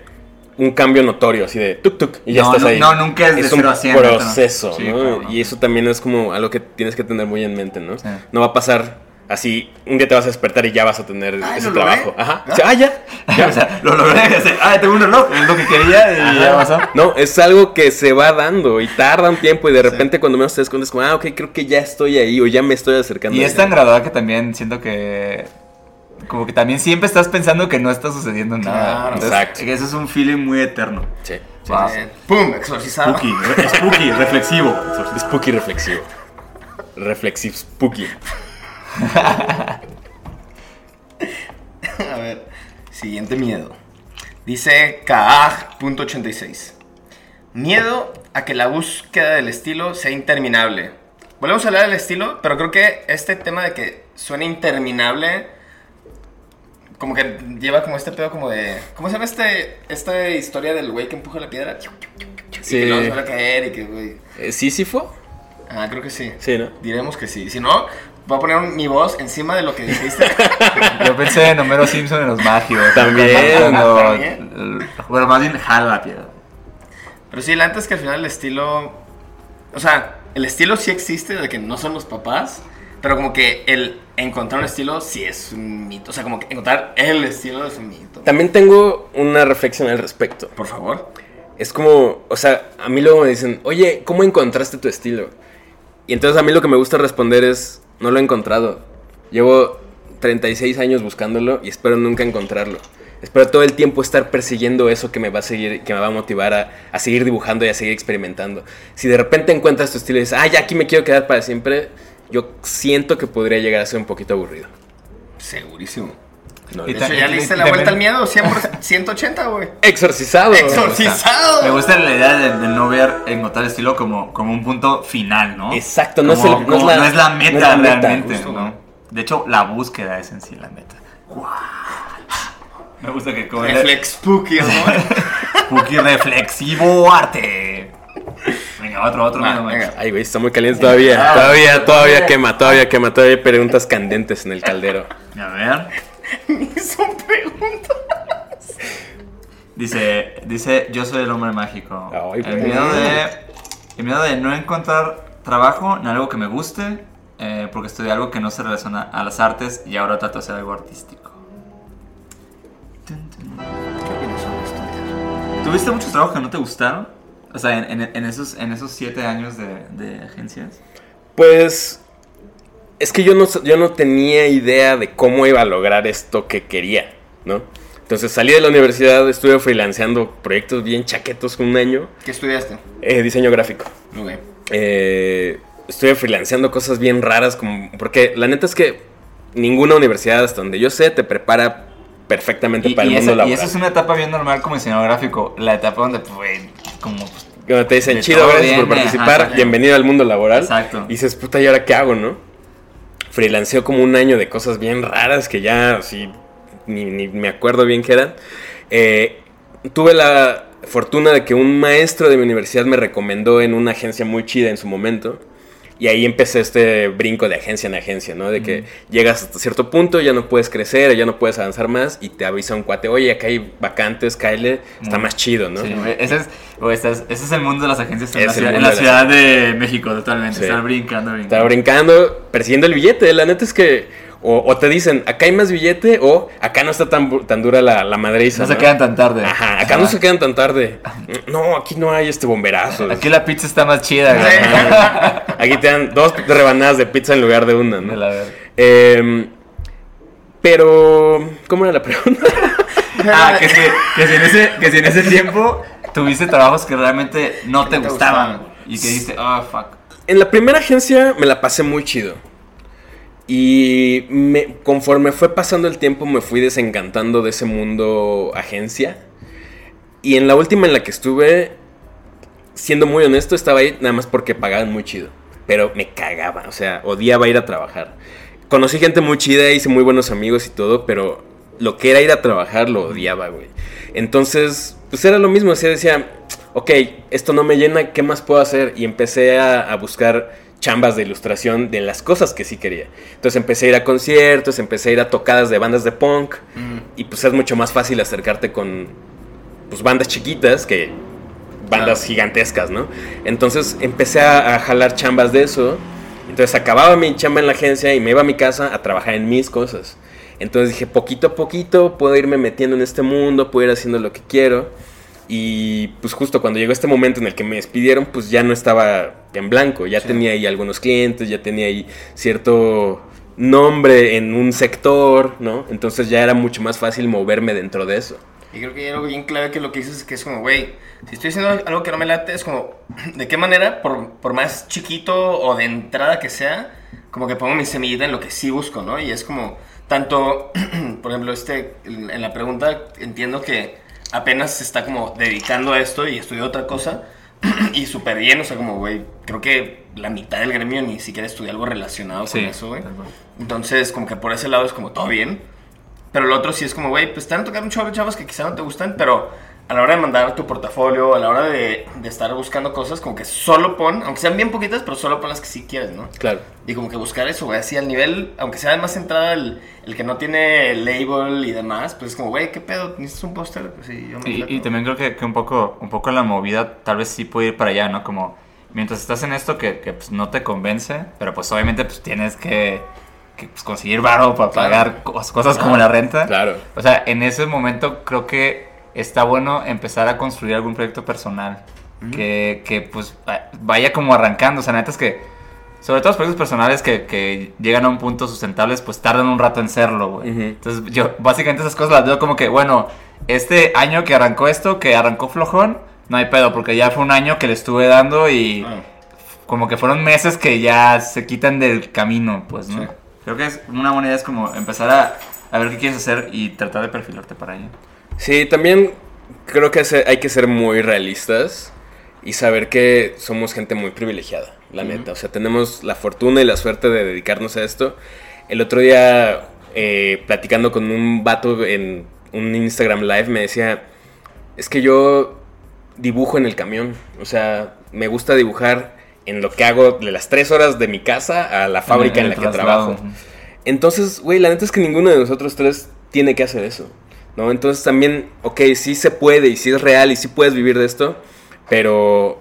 un cambio notorio, así de tuk tuk y ya No, estás no, ahí. no, nunca es de un proceso, Sí, ¿no? claro. Y eso también es como algo que tienes que tener muy en mente, ¿no? Sí. No va a pasar así, un día te vas a despertar y ya vas a tener Ay, ese trabajo. Ajá. ¿Ah? O sea, ah, ya. [LAUGHS] o sea, lo logré, ah, tengo un reloj, es lo que quería y ya pasó. No, es algo que se va dando y tarda un tiempo y de repente cuando menos te des cuenta es como, ah, ok, creo que ya estoy ahí o ya me estoy acercando. Y es tan gradual que también siento que. Como que también siempre estás pensando que no está sucediendo nada. Claro. Entonces, Exacto. que Eso es un feeling muy eterno. Sí. sí. Wow. ¡Pum! Exorcizado. Spooky, re- spooky, reflexivo. Spooky reflexivo. Reflexivo spooky. [LAUGHS] A ver, siguiente miedo. Dice Kaag.86. Miedo a que la búsqueda del estilo sea interminable. Volvemos a hablar del estilo, pero creo que este tema de que suena interminable, como que lleva como este pedo como de... ¿Cómo se llama este, esta historia del güey que empuja la piedra? Y Sí. que luego se va a caer y que, güey... Eh, ¿Sísifo? Ah, creo que sí. Sí, ¿no? Diremos que sí. Si no, voy a poner un- mi voz encima de lo que dijiste. [LAUGHS] Yo pensé en Homero Simpson en los magios. También. Cuando- También. Bueno, más bien jala la piedra. Pero sí, la neta es que al final el estilo. O sea, el estilo sí existe de que no son los papás. Pero como que el encontrar un estilo sí es un mito. O sea, como que encontrar el estilo es un mito. También tengo una reflexión al respecto. Por favor. Es como, o sea, a mí luego me dicen, oye, ¿cómo encontraste tu estilo? Y entonces a mí lo que me gusta responder es, no lo he encontrado. Llevo 36 años buscándolo y espero nunca encontrarlo. Espero todo el tiempo estar persiguiendo eso que me va a seguir, que me va a motivar a, a seguir dibujando y a seguir experimentando. Si de repente encuentras tu estilo y dices, ah, ya aquí me quiero quedar para siempre, yo siento que podría llegar a ser un poquito aburrido. Segurísimo. No, Y De hecho, ya le diste la también- vuelta al miedo. 100%, 180, güey. [LAUGHS] Exorcizado. ¡Exorcizado! Me gusta la idea de, de no ver encontrar el estilo como, como un punto final, ¿no? Exacto, no es Como- el- no como es la- no es la no meta es la meta, realmente, justo, ¿no? güey. De hecho, la búsqueda es en sí la meta. Me gusta que [LAUGHS] como Reflex spooky, ¿no? Spooky reflexivo arte. Venga. Otro, otro Mike. venga. Ay, güey, está muy caliente todavía. Todavía, todavía quema, todavía quema. Todavía hay preguntas candentes en el caldero. A ver. Son preguntas. Dice, dice, yo soy el hombre mágico. Ay, el, miedo de, el miedo de no encontrar trabajo en algo que me guste, eh, porque estudié algo que no se relaciona a las artes y ahora trato de hacer algo artístico. Tun, tun. ¿Qué opinas sobre esto? ¿Tuviste muchos trabajos que no te gustaron? O sea, en, en- en esos, en esos siete años de, de agencias. Pues es que yo no, yo no tenía idea de cómo iba a lograr esto que quería, ¿no? Entonces salí de la universidad, estuve freelanceando proyectos bien chaquetos un año, ¿Qué estudiaste? eh, diseño gráfico. Ok. Eh, estuve freelanceando cosas bien raras, como, porque la neta es que ninguna universidad, hasta donde yo sé, te prepara perfectamente Y, para y el mundo esa, y laboral. esa es una etapa bien normal como diseñador gráfico. La etapa donde, pues, como... pues, Cuando te dicen, chido, gracias por participar, ajá, bienvenido al mundo laboral. Exacto. Y dices, puta, ¿y ahora qué hago, no? Freelanceó como un año de cosas bien raras que ya, así, ni, ni me acuerdo bien qué eran. Eh, tuve la fortuna de que un maestro de mi universidad me recomendó en una agencia muy chida en su momento. Y ahí empecé este brinco de agencia en agencia, ¿no? De que llegas hasta cierto punto, ya no puedes crecer, ya no puedes avanzar más y te avisa un cuate, oye, acá hay vacantes, cáele, está más chido, ¿no? Sí, ese, es, ese, es, ese es el mundo de las agencias en Es la, ciudad, en mundo la de ciudad de México, totalmente. Sí. Estar brincando, brincando. Estaba brincando, persiguiendo el billete. La neta es que o, o te dicen, acá hay más billete o acá no está tan, tan dura la, la madriza. No se quedan tan tarde. Ajá, acá no se quedan tan tarde. [LAUGHS] No, aquí no hay este bomberazo. Aquí la pizza está más chida, güey. [LAUGHS] Aquí te dan dos rebanadas de pizza en lugar de una, De ¿no? la verga. Em, pero, ¿cómo era la pregunta? [LAUGHS] Ah, que si, que, si en ese, que si en ese tiempo tuviste trabajos que realmente no te gustaban. gustaban. Y que dijiste, ah, fuck. En la primera agencia me la pasé muy chido. Y me, conforme fue pasando el tiempo me fui desencantando de ese mundo agencia. Y en la última en la que estuve, siendo muy honesto, estaba ahí nada más porque pagaban muy chido. Pero me cagaba, o sea, odiaba ir a trabajar. Conocí gente muy chida, hice muy buenos amigos y todo, pero lo que era ir a trabajar lo odiaba, güey. Entonces, pues era lo mismo, así decía, ok, esto no me llena, ¿qué más puedo hacer? Y empecé a buscar chambas de ilustración de las cosas que sí quería. Entonces empecé a ir a conciertos, empecé a ir a tocadas de bandas de punk y pues es mucho más fácil acercarte con pues bandas chiquitas que bandas Claro. gigantescas, ¿no? Entonces empecé a, a jalar chambas de eso. Entonces acababa mi chamba en la agencia y me iba a mi casa a trabajar en mis cosas. Entonces dije, poquito a poquito puedo irme metiendo en este mundo, puedo ir haciendo lo que quiero. Y pues justo cuando llegó este momento en el que me despidieron, pues ya no estaba en blanco, ya Sí. tenía ahí algunos clientes, ya tenía ahí cierto nombre en un sector, ¿no? Entonces ya era mucho más fácil moverme dentro de eso. Y creo que hay algo bien clave que lo que dices es que es como, güey, si estoy haciendo algo que no me late, es como, [CLEARS THROAT] ¿de qué manera, por, por más chiquito o de entrada que sea, como que pongo mi semillita en lo que sí busco, ¿no? Y es como, tanto, [CLEARS THROAT] por ejemplo, este, en en la pregunta entiendo que apenas se está como dedicando a esto y estudió otra cosa, [CLEARS THROAT] y súper bien, o sea, como, güey, creo que la mitad del gremio ni siquiera estudia algo relacionado Sí, con eso, güey. Entonces, como que por ese lado es como todo bien. Pero lo otro sí es como, güey, pues un chorro de chavos que quizá no te gustan, pero a la hora de mandar tu portafolio, a la hora de, de estar buscando cosas, como que solo pon, aunque sean bien poquitas, pero solo pon las que sí quieres, ¿no? Claro. Y como que buscar eso, güey, así al nivel, aunque sea más centrada el, el que no tiene label y demás, pues es como, güey, ¿qué pedo? ¿Necesitas un póster? Pues sí, yo me Y, y también creo que, que un, poco, un poco la movida tal vez sí puede ir para allá, ¿no? Como mientras estás en esto que, que, pues, no te convence, pero pues obviamente pues tienes que, que, pues, conseguir varo para Claro. pagar cos- cosas como la renta. Claro. O sea, en ese momento creo que está bueno empezar a construir algún proyecto personal que, que, pues va- vaya como arrancando. O sea, neta es que, sobre todo los proyectos personales que, que llegan a un punto sustentables, pues tardan un rato en serlo, güey. Ujú. Entonces, yo básicamente esas cosas las veo como que, bueno, este año que arrancó esto, que arrancó flojón, no hay pedo, porque ya fue un año que le estuve dando y Ah, como que fueron meses que ya se quitan del camino, pues, ¿no? Sí. Creo que es una buena idea es como empezar a, a ver qué quieres hacer y tratar de perfilarte para allá. Sí, también creo que hay que ser muy realistas y saber que somos gente muy privilegiada, la neta. O sea, tenemos la fortuna y la suerte de dedicarnos a esto. El otro día, eh, platicando con un vato en un Instagram Live, me decía, es que yo dibujo en el camión. O sea, me gusta dibujar en lo que hago de las tres horas de mi casa a la fábrica en, la que trabajo. Entonces, güey, la neta es que ninguno de nosotros tres tiene que hacer eso. ¿No? Entonces también, ok, sí se puede y sí es real y sí puedes vivir de esto, pero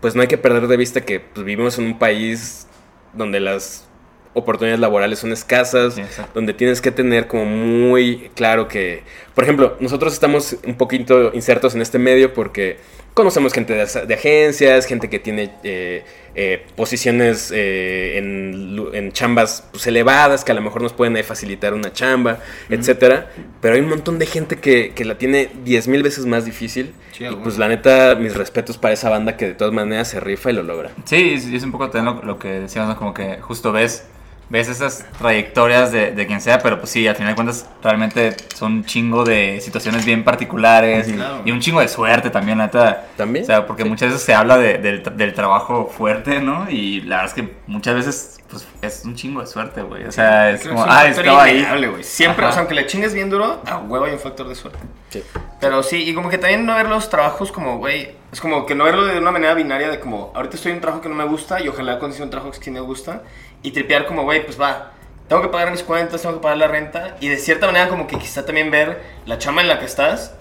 pues no hay que perder de vista que pues, vivimos en un país donde las oportunidades laborales son escasas, exacto. donde tienes que tener como muy claro que, por ejemplo, nosotros estamos un poquito insertos en este medio porque conocemos gente de, de agencias, gente que tiene eh, eh, posiciones eh, en, en chambas pues, elevadas que a lo mejor nos pueden facilitar una chamba, etcétera. Pero hay un montón de gente que, que la tiene 10 mil veces más difícil. Sí, y pues la neta, mis respetos para esa banda que de todas maneras se rifa y lo logra. Sí, es, es un poco también lo, lo que decíamos, ¿no? como que justo ves, ves esas trayectorias de, de quien sea, pero pues sí, al final de cuentas realmente son un chingo de situaciones bien particulares y, Claro. y un chingo de suerte también, neta. También. O sea, porque Sí. muchas veces se habla de- del, del trabajo fuerte, ¿no? Y la verdad es que muchas veces pues, es un chingo de suerte, güey. O sea, es Creo como, que es un ah, estaba ahí. güey. Siempre, Ajá. o sea, aunque le chingues bien duro, a huevo hay un factor de suerte. Sí. Pero sí, y como que también no ver los trabajos como, güey, es como que no verlo de una manera binaria de como, ahorita estoy en un trabajo que no me gusta y ojalá consiga un trabajo que sí me gusta y tripear como, güey, pues va, tengo que pagar mis cuentas, tengo que pagar la renta y de cierta manera como que quizá también ver la chama en la que estás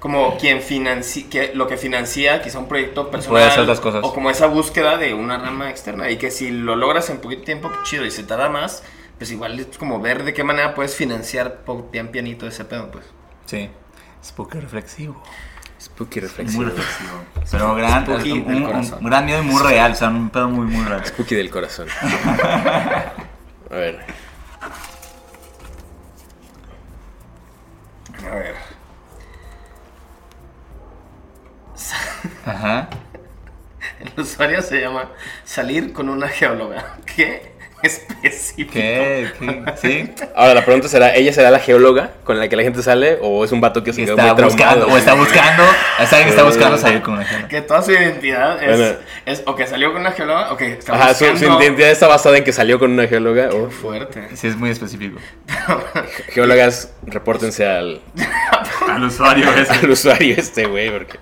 como quien financia, que lo que financia quizá un proyecto personal Puede hacer otras cosas. o como esa búsqueda de una rama externa y que si lo logras en poquito tiempo, pues chido y se tarda más, pues igual es como ver de qué manera puedes financiar pian pianito ese pedo, pues. Sí, spooky reflexivo. Spooky Muy reflexivo. reflexivo. Pero gran, Spooky un, del un- corazón. un gran miedo y muy real, o sea, un pedo muy, muy real. Spooky del corazón. [LAUGHS] A ver. A ver. Ajá. El usuario se llama salir con una geóloga. ¿Qué? Específico. ¿Qué? ¿Qué? ¿Sí? Ahora la pregunta será, ¿ella será la geóloga con la que la gente sale o es un vato que se quedó está muy buscando, o está buscando, es alguien que está buscando salir con una gente. Que toda su identidad es, Bueno. es o que salió con una geóloga o que está Ajá, su, su buscando... identidad está basada en que salió con una geóloga. Oh, Fuerte. Sí, es muy específico. [LAUGHS] geólogas, repórtense al, [LAUGHS] Al usuario ese. al usuario este, güey, porque...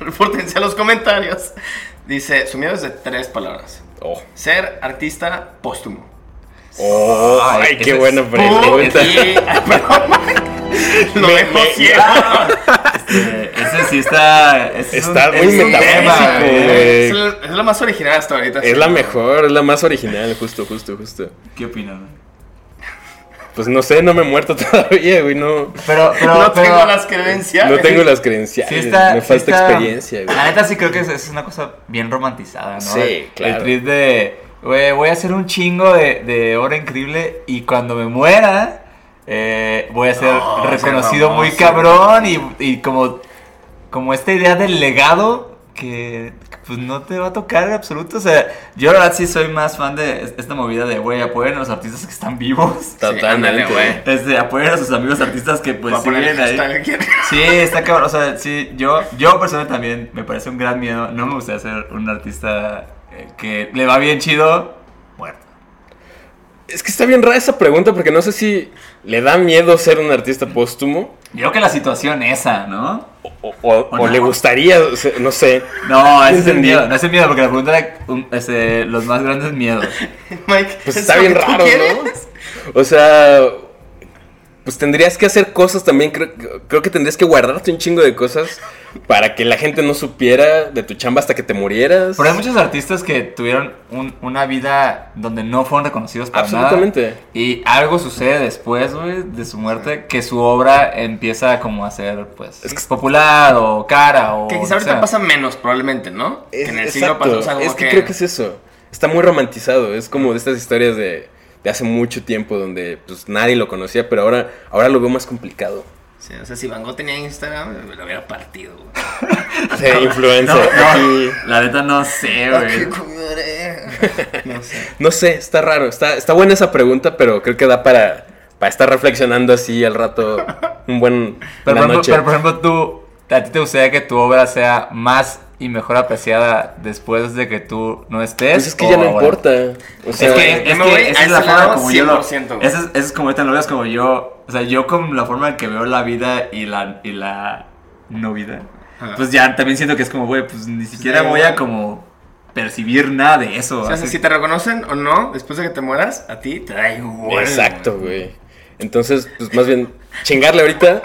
Repórtense a los comentarios. Dice, su miedo es de tres palabras. Oh, Ser artista póstumo. oh Ay, ay, ese qué es- buena pregunta. Lo Me- dejo. Eh, ese sí está. ese es Está un- muy es metafísico, tema, güey. Es la, es la más original hasta ahorita. Es la mejor, es la más original, justo, justo, justo. ¿Qué opinan? Pues no sé, no me he muerto [LAUGHS] todavía, güey, no... Pero, pero, no pero- tengo las credenciales. No tengo las credenciales, Sí está, me sí falta está- experiencia, güey. La neta sí creo que es, es una cosa bien romantizada, ¿no? Sí, El- claro. El trip de, güey, voy a hacer un chingo de, de hora increíble y cuando me muera, eh, voy a ser No, reconocido muy cabrón y, y como, como esta idea del legado que pues no te va a tocar en absoluto. O sea, yo la verdad sí soy más fan de es- esta movida de, güey, apoyen a los artistas que están vivos. Totalmente, güey. Este, apoyen a sus amigos artistas que pues el siguen ahí. Sí, está cabrón. O sea, sí, yo, yo personalmente también me parece un gran miedo. No me gustaría ser un artista eh, que le va bien chido. Es que está bien rara esa pregunta porque no sé si le da miedo ser un artista póstumo Yo creo que la situación esa, ¿no? o, o- o O no. le gustaría, no sé. No, [LAUGHS] ese es el miedo. No es el miedo, porque la pregunta era un- este, los más grandes miedos. [LAUGHS] Mike, Pues ¿es está bien raro, quieres? ¿no? O sea, pues tendrías que hacer cosas también. Creo, creo que tendrías que guardarte un chingo de cosas para que la gente no supiera de tu chamba hasta que te murieras. Pero hay muchos artistas que tuvieron un- una vida donde no fueron reconocidos para Absolutamente. nada. Y algo sucede después, güey, de su muerte, que su obra empieza como a ser, pues, Es que- popular o cara o... Que quizá ahorita sea. pasa menos, probablemente, ¿no? Es- que en el siglo exacto. pasado, o sea, como es que, creo que es eso. Está muy romantizado. Es como de estas historias de, de hace mucho tiempo donde pues nadie lo conocía, pero ahora, ahora lo veo más complicado. Sí, o sea, si Van Gogh tenía Instagram, me lo hubiera partido, güey. [LAUGHS] Ser [LAUGHS] influencer. No, no, aquí. la neta no sé, güey. [LAUGHS] No sé. No sé, está raro. Está, está buena esa pregunta, pero creo que da para, para estar reflexionando así al rato un buen Pero, una por ejemplo, pero, por ejemplo, tú, ¿a ti te gustaría que tu obra sea más y mejor apreciada después de que tú no estés? Pues es que o ya no ahora? importa. O sea, es que, es me que esa es la forma como yo lo... 100%, güey. Esa es, esa es como ahorita lo ves como yo... O sea, yo con la forma en que veo la vida y la, y la no vida... Pues ya también siento que es como, güey, pues ni siquiera da voy a como percibir nada de eso. O sea, así. si te reconocen o no, después de que te mueras, a ti te da igual. Exacto, güey. Entonces, pues más bien, chingarle ahorita.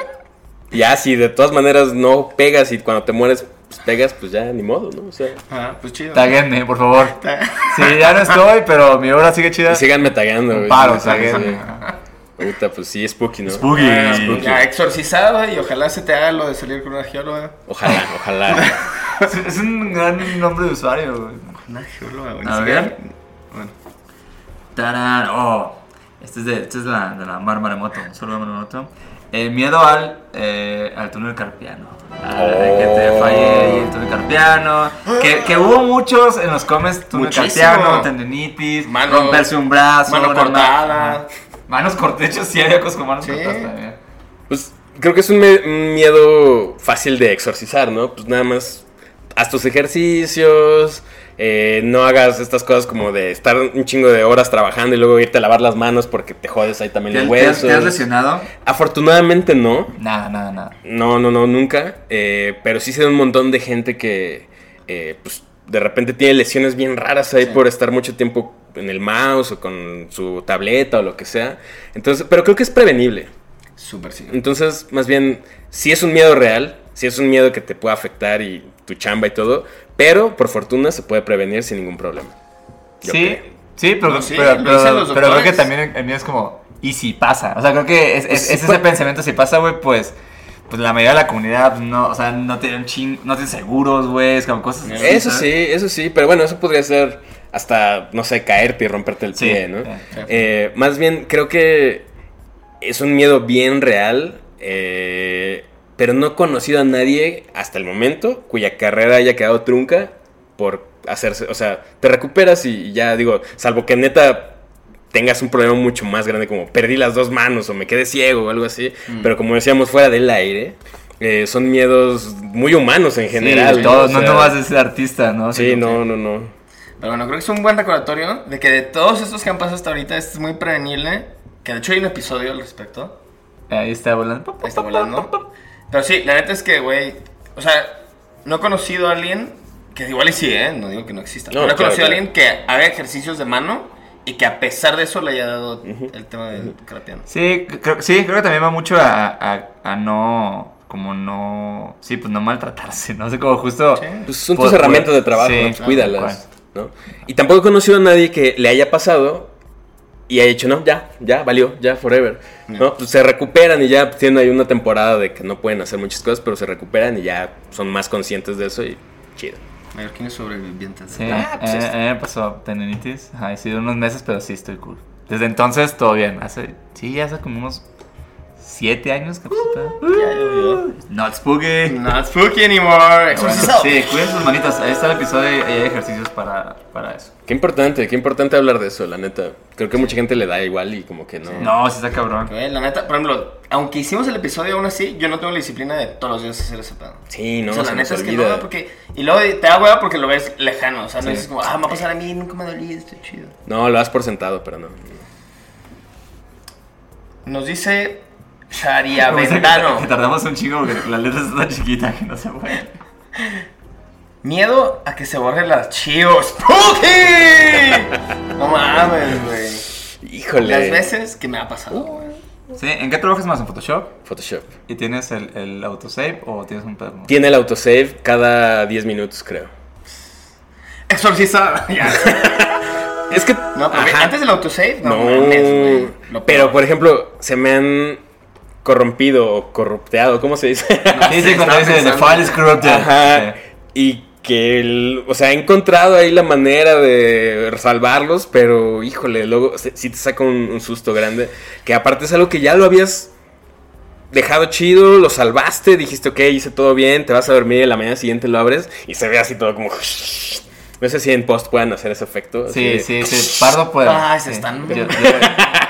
Ya, si de todas maneras no pegas y cuando te mueres pues, pegas, pues ya ni modo, ¿no? O sea, Ah, pues chido. Taguenme, por favor. [LAUGHS] Sí, ya no estoy, pero mi obra sigue chida. y síganme tagueando, güey. Paro, taguenme. Ahorita, pues sí, spooky, ¿no? Spooky. Ah, Spooky. Ya exorcizado y ojalá se te haga lo de salir con una geóloga. Ojalá, [LAUGHS] ojalá. Es, un gran nombre de usuario, güey. Una geóloga, güey. A ver. Bueno. Tarán. Oh, este es de, este es la, de la Mar Maremoto. Solo Maremoto. Eh, miedo al, eh, al túnel carpiano. De que te Oh. falle ahí el carpiano. Que, que hubo muchos en los comes carpiano, tendinitis, Mano- romperse un brazo. mano cortada. Manos cortadas. De hecho, sí había cosas con manos Sí. cortadas también. Pues creo que es un miedo fácil de exorcizar, ¿no? Pues nada más haz tus ejercicios, eh, no hagas estas cosas como de estar un chingo de horas trabajando y luego irte a lavar las manos porque te jodes ahí también ¿Te, los te has, huesos. te has lesionado? Afortunadamente no. Nada, nada, nada. No, no, no, nunca. Eh, pero sí sé de un montón de gente que, eh, pues, de repente tiene lesiones bien raras ahí Sí. por estar mucho tiempo en el mouse o con su tableta o lo que sea. Entonces, pero creo que es prevenible. Súper sí. Entonces, más bien, si es un miedo real, si es un miedo que te puede afectar y tu chamba y todo, pero por fortuna se puede prevenir sin ningún problema. Yo Sí, creo. sí, pero, No, sí, pero, creo que también el mío es como, ¿y si pasa? O sea, creo que es, es- Pues es ese pensamiento, si pasa, güey, pues, pues la mayoría de la comunidad, no, o sea, no tienen ching, no tienen seguros, güey, es como cosas así. Eso ¿sabes? sí, eso sí, pero bueno, eso podría ser hasta, no sé, caerte y romperte el Sí, pie, ¿no? Eh, más bien, creo que es un miedo bien real, eh, pero no he conocido a nadie hasta el momento cuya carrera haya quedado trunca por hacerse, o sea, te recuperas y ya digo, salvo que neta tengas un problema mucho más grande como perdí las dos manos o me quedé ciego o algo así, Mm. pero como decíamos fuera del aire, eh, son miedos muy humanos en Sí, general. todos, O no, sea, no vas a ser artista, ¿no? Sí, no, no, no. Pero bueno, creo que es un buen recordatorio de que de todos estos que han pasado hasta ahorita, este es muy prevenible. Que de hecho hay un episodio al respecto. Ahí está volando. Ahí está volando. Pero sí, la neta es que, güey. O sea, no he conocido a alguien que igual y sí, ¿eh? No digo que no exista. No, No, he claro, conocido claro. a alguien que haga ejercicios de mano y que a pesar de eso le haya dado el tema del crapiano. Sí, creo, sí, creo que también va mucho a, a, a no, como no, sí, pues no maltratarse, no sé, como justo... Sí. Pues son Pues, tus herramientas de trabajo, sí, ¿no? Pues claro, cuídalas, ¿no? Y tampoco he conocido a nadie que le haya pasado y haya dicho, no, ya, ya, valió, ya, forever, ¿no? Pues se recuperan y ya tienen ahí una temporada de que no pueden hacer muchas cosas, pero se recuperan y ya son más conscientes de eso y chido. Mallorquines sobrevivientes. Sí, Ah, pues eh, a mí me pasó tendinitis, ajá, he sido unos meses, pero sí estoy cool. Desde entonces todo bien, hace, sí, hace como unos siete años que Ya llovió. Not spooky. Not spooky anymore. Bueno, sí, cuiden sus manitas, ahí está el episodio y hay ejercicios para, para eso. Qué importante, qué importante hablar de eso, la neta. Creo que mucha gente le da igual y como que no. No, sí está cabrón. La neta, por ejemplo, aunque hicimos el episodio aún así, yo no tengo la disciplina de todos los días hacer ese pedo. Sí, no, o sea, se la neta es que no, porque... Y luego te da hueva porque lo ves lejano, o sea, no Sí. es como, ah, me va a pasar a mí, nunca me dolí, estoy chido. No, lo das por sentado, pero no. Nos dice Dice que- Ventano. Que tardamos un chingo porque la letra está tan chiquita que no se puede. Miedo a que se borre el archivo. ¡Spooky! No mames, güey. Híjole. Las veces que me ha pasado. güey. ¿Sí? ¿En qué trabajas más? ¿En Photoshop? Photoshop. ¿Y tienes el, el autosave o tienes un pedo? Tiene el autosave cada 10 minutos, creo. Exorcizado. [LAUGHS] Ya. Es que. No, pero antes del autosave, no, No, mames, pero por ejemplo, se me han corrompido o corrupteado, ¿cómo se dice? No Sí, sé, sí, [LAUGHS] cuando dice The file is corrupted. Ajá. Y que, el- o sea, he encontrado ahí la manera de salvarlos, pero híjole, luego sí te saca un, un susto grande. Que aparte es algo que ya lo habías dejado chido, lo salvaste, dijiste, ok, hice todo bien, te vas a dormir y la mañana siguiente lo abres y se ve así todo como... No sé si en post puedan hacer ese efecto. Sí, sí, sí. Pardo puede. Ay, se Sí. están- Yo, yo-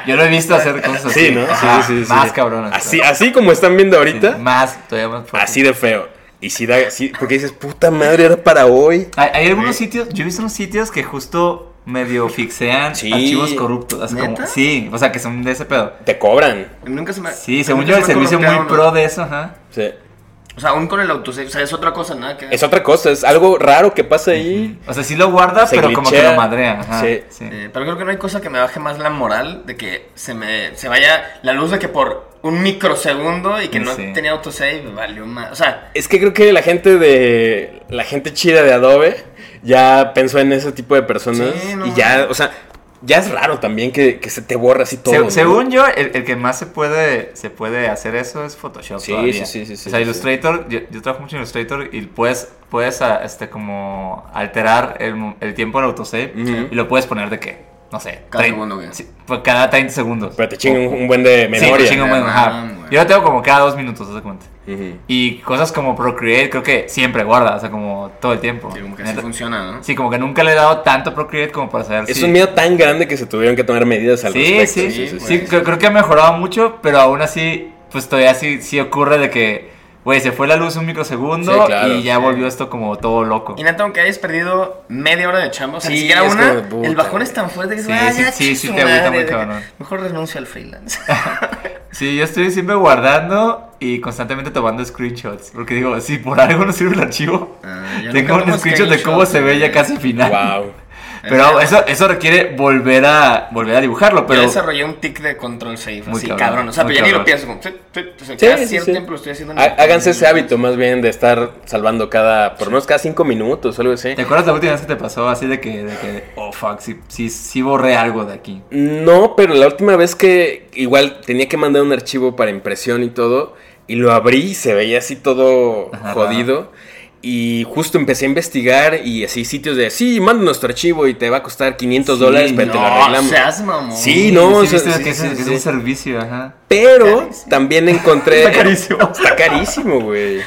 yo lo he visto hacer cosas así. Sí, ¿no? Ajá, sí, sí, sí. Más cabronas. Así, así como están viendo ahorita, Más, todavía más fuerte. así de feo. Y sí da, porque dices, puta madre, era para hoy. Hay, hay algunos sitios, yo he visto unos sitios que justo medio fixean Sí. archivos corruptos. Así como, sí, o sea, que son de ese pedo. Te cobran. Nunca se me Sí, según yo, se el servicio muy pro de eso, ajá. Sí. O sea, aún con el autosave, o sea, es otra cosa, nada que. Es otra cosa, es algo raro que pasa ahí. O sea, sí lo guarda, Se pero como que lo madrea. Ajá, Sí. sí. Eh, pero creo que no hay cosa que me baje más la moral de que se me se vaya la luz de que por un microsegundo y que no Sí. tenía autosave valió más. O sea, Es que creo que la gente de. La gente chida de Adobe ya pensó en ese tipo de personas. Sí, no. Y ya, o sea, ya es raro también que, que se te borra así todo. Se- ¿no? según yo, el, el que más se puede, se puede hacer eso es Photoshop. Sí, todavía. sí, sí, sí, O sea, sí, Illustrator, yo, yo trabajo mucho en Illustrator y puedes, puedes ah, este, como alterar el, el tiempo en autosave y lo puedes poner de qué, no sé, Cada 30 segundo, güey. sí, pues cada 30 segundos. Pero te chingan un, un buen de Sí, memoria. te chinga un buen- ajá. Yo lo tengo como cada dos minutos, ¿te das cuenta? Y cosas como Procreate creo que siempre guarda, o sea, como todo el tiempo. sí, como que así funciona, ¿no? Sí, como que nunca le he dado tanto Procreate como para saber Es si... un miedo tan grande que se tuvieron que tomar medidas al Sí, respecto. sí, sí, sí, sí, creo, creo que ha mejorado mucho, pero aún así, pues todavía sí, sí ocurre de que, güey, se fue la luz un microsegundo Sí, claro, y ya sí. volvió esto como todo loco. Y neta, aunque hayas perdido media hora de chamba, o sea, Sí, ni siquiera es una, puta, el bajón es tan fuerte que Sí, dices, "Ah, sí, sí, sí te agüita muy cabrón. Mejor renuncio al freelance. [LAUGHS] Sí, yo estoy siempre guardando y constantemente tomando screenshots, porque digo, si por algo no sirve el archivo, Ah, tengo un screenshot de cómo se ve ya casi final. Wow. Pero eso, eso requiere volver a, volver a dibujarlo, Pero pero... desarrollé un tic de control save, Muy así cabrón, cabrón. O sea, pero ya ni lo pienso. Como, tut, tut, o sea, Sí, cada sí, cierto sí. tiempo lo estoy haciendo. Háganse ese hábito más bien de estar salvando cada, por lo menos cada cinco minutos o algo así. ¿Te acuerdas la última vez que te pasó así de que, de que oh fuck, sí, sí, sí borré algo de aquí? No, pero la última vez que igual tenía que mandar un archivo para impresión y todo, y lo abrí y se veía así todo Ajá. jodido. Y justo empecé a investigar y así sitios de, sí, manda nuestro archivo y te va a costar 500 Sí, dólares, pero te lo arreglamos. seas mamón. Sí, no, o sí, sea, viste sí, que, es, un servicio, ajá. Pero Carísimo. también encontré... Está carísimo. Está carísimo, güey.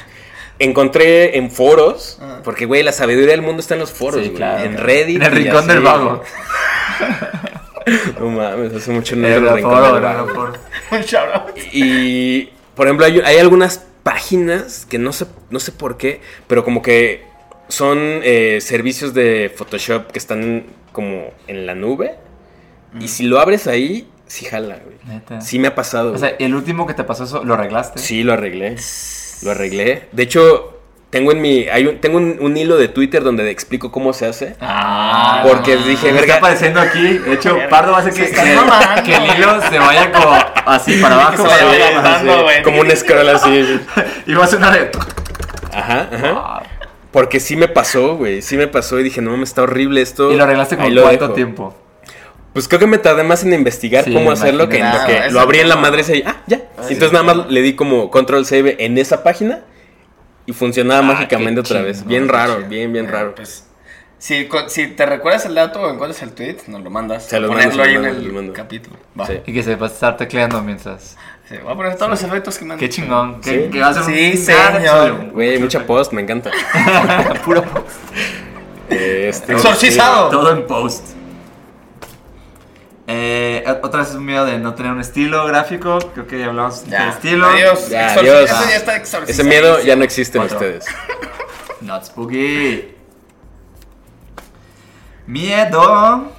Encontré en foros, Ah. porque, güey, la sabiduría del mundo está en los foros, güey. claro. En Reddit. En el rincón así, del vago. [LAUGHS] No mames, hace mucho no el rincón del vago. Y, por ejemplo, hay, hay algunas páginas que no sé, no sé por qué, pero como que son eh, servicios de Photoshop que están como en la nube. Y si lo abres ahí, sí jala, güey. Neta. Sí me ha pasado. O sea, el último que te pasó eso, ¿lo arreglaste? sí, lo arreglé. Lo arreglé. De hecho, tengo en mi. Hay un, tengo un, un hilo de Twitter donde explico cómo se hace. Ah, Porque no. dije, verga. está apareciendo aquí. De hecho. Pardo va a hacer que, el hilo se vaya como así para abajo. Se vaya adelantando, así. güey. Como un scroll así. [LAUGHS] Y va a sonar de... Ajá, ajá. Ah. Porque sí me pasó, güey. Sí me pasó y dije, no mames, está horrible esto. Y lo arreglaste lo cuánto dejo. tiempo. Pues creo que me tardé más en investigar Sí, cómo hacerlo que en lo que Ah, lo abrí en la madre y ah, ya. Entonces nada más le di como control save en esa página y funcionaba Ah, mágicamente qué otra vez. Bien qué raro, chido. bien, bien Eh, raro. Pues, si, si te recuerdas el dato o encuentras el tweet, nos lo mandas. Se los Ponerlo ahí en el capítulo. Va. Sí. Y que se va a estar tecleando mientras... Sí, voy a poner todos los efectos que me han Qué chingón. Sí. que va a ser Sí, señor. Güey, mucha post, me encanta. [LAUGHS] Puro post. Este, Exorcizado. Todo en post. Eh, otra vez es un miedo de no tener un estilo gráfico. Creo que ya hablamos de Ya. estilo. Adiós. Ya, adiós. Eso ya está. Ese miedo ya no existe en ustedes. [LAUGHS] Not spooky. Miedo.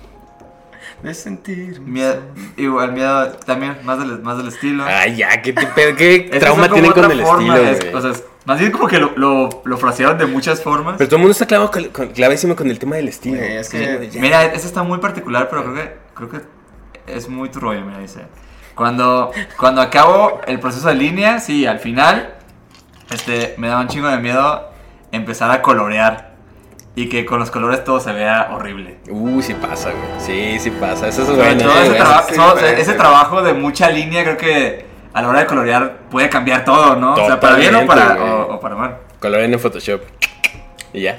De sentir. Miedo. Igual, miedo también, más del, más del estilo. Ay, ya, ¿qué, qué [LAUGHS] trauma tienen con el estilo, es- güey? o sea, es- más bien como que lo, lo, lo frasearon de muchas formas. Pero todo el mundo está clavado con, con- clavadísimo con el tema del estilo. Es que-. Mira, ese está muy particular, pero creo que, creo que es muy tu rollo, mira, dice. Cuando, cuando acabo el proceso de línea, sí, al final, este, me daba un chingo de miedo empezar a colorear. Y que con los colores todo se vea horrible. Uh, sí pasa, güey. Sí, sí pasa. Eso es bueno. todo ese, güey. traba- sí, todo- güey, ese trabajo de mucha línea, creo que a la hora de colorear puede cambiar todo, ¿no? O sea, para bien o para, o, para mal. Colorean en Photoshop. Y ya.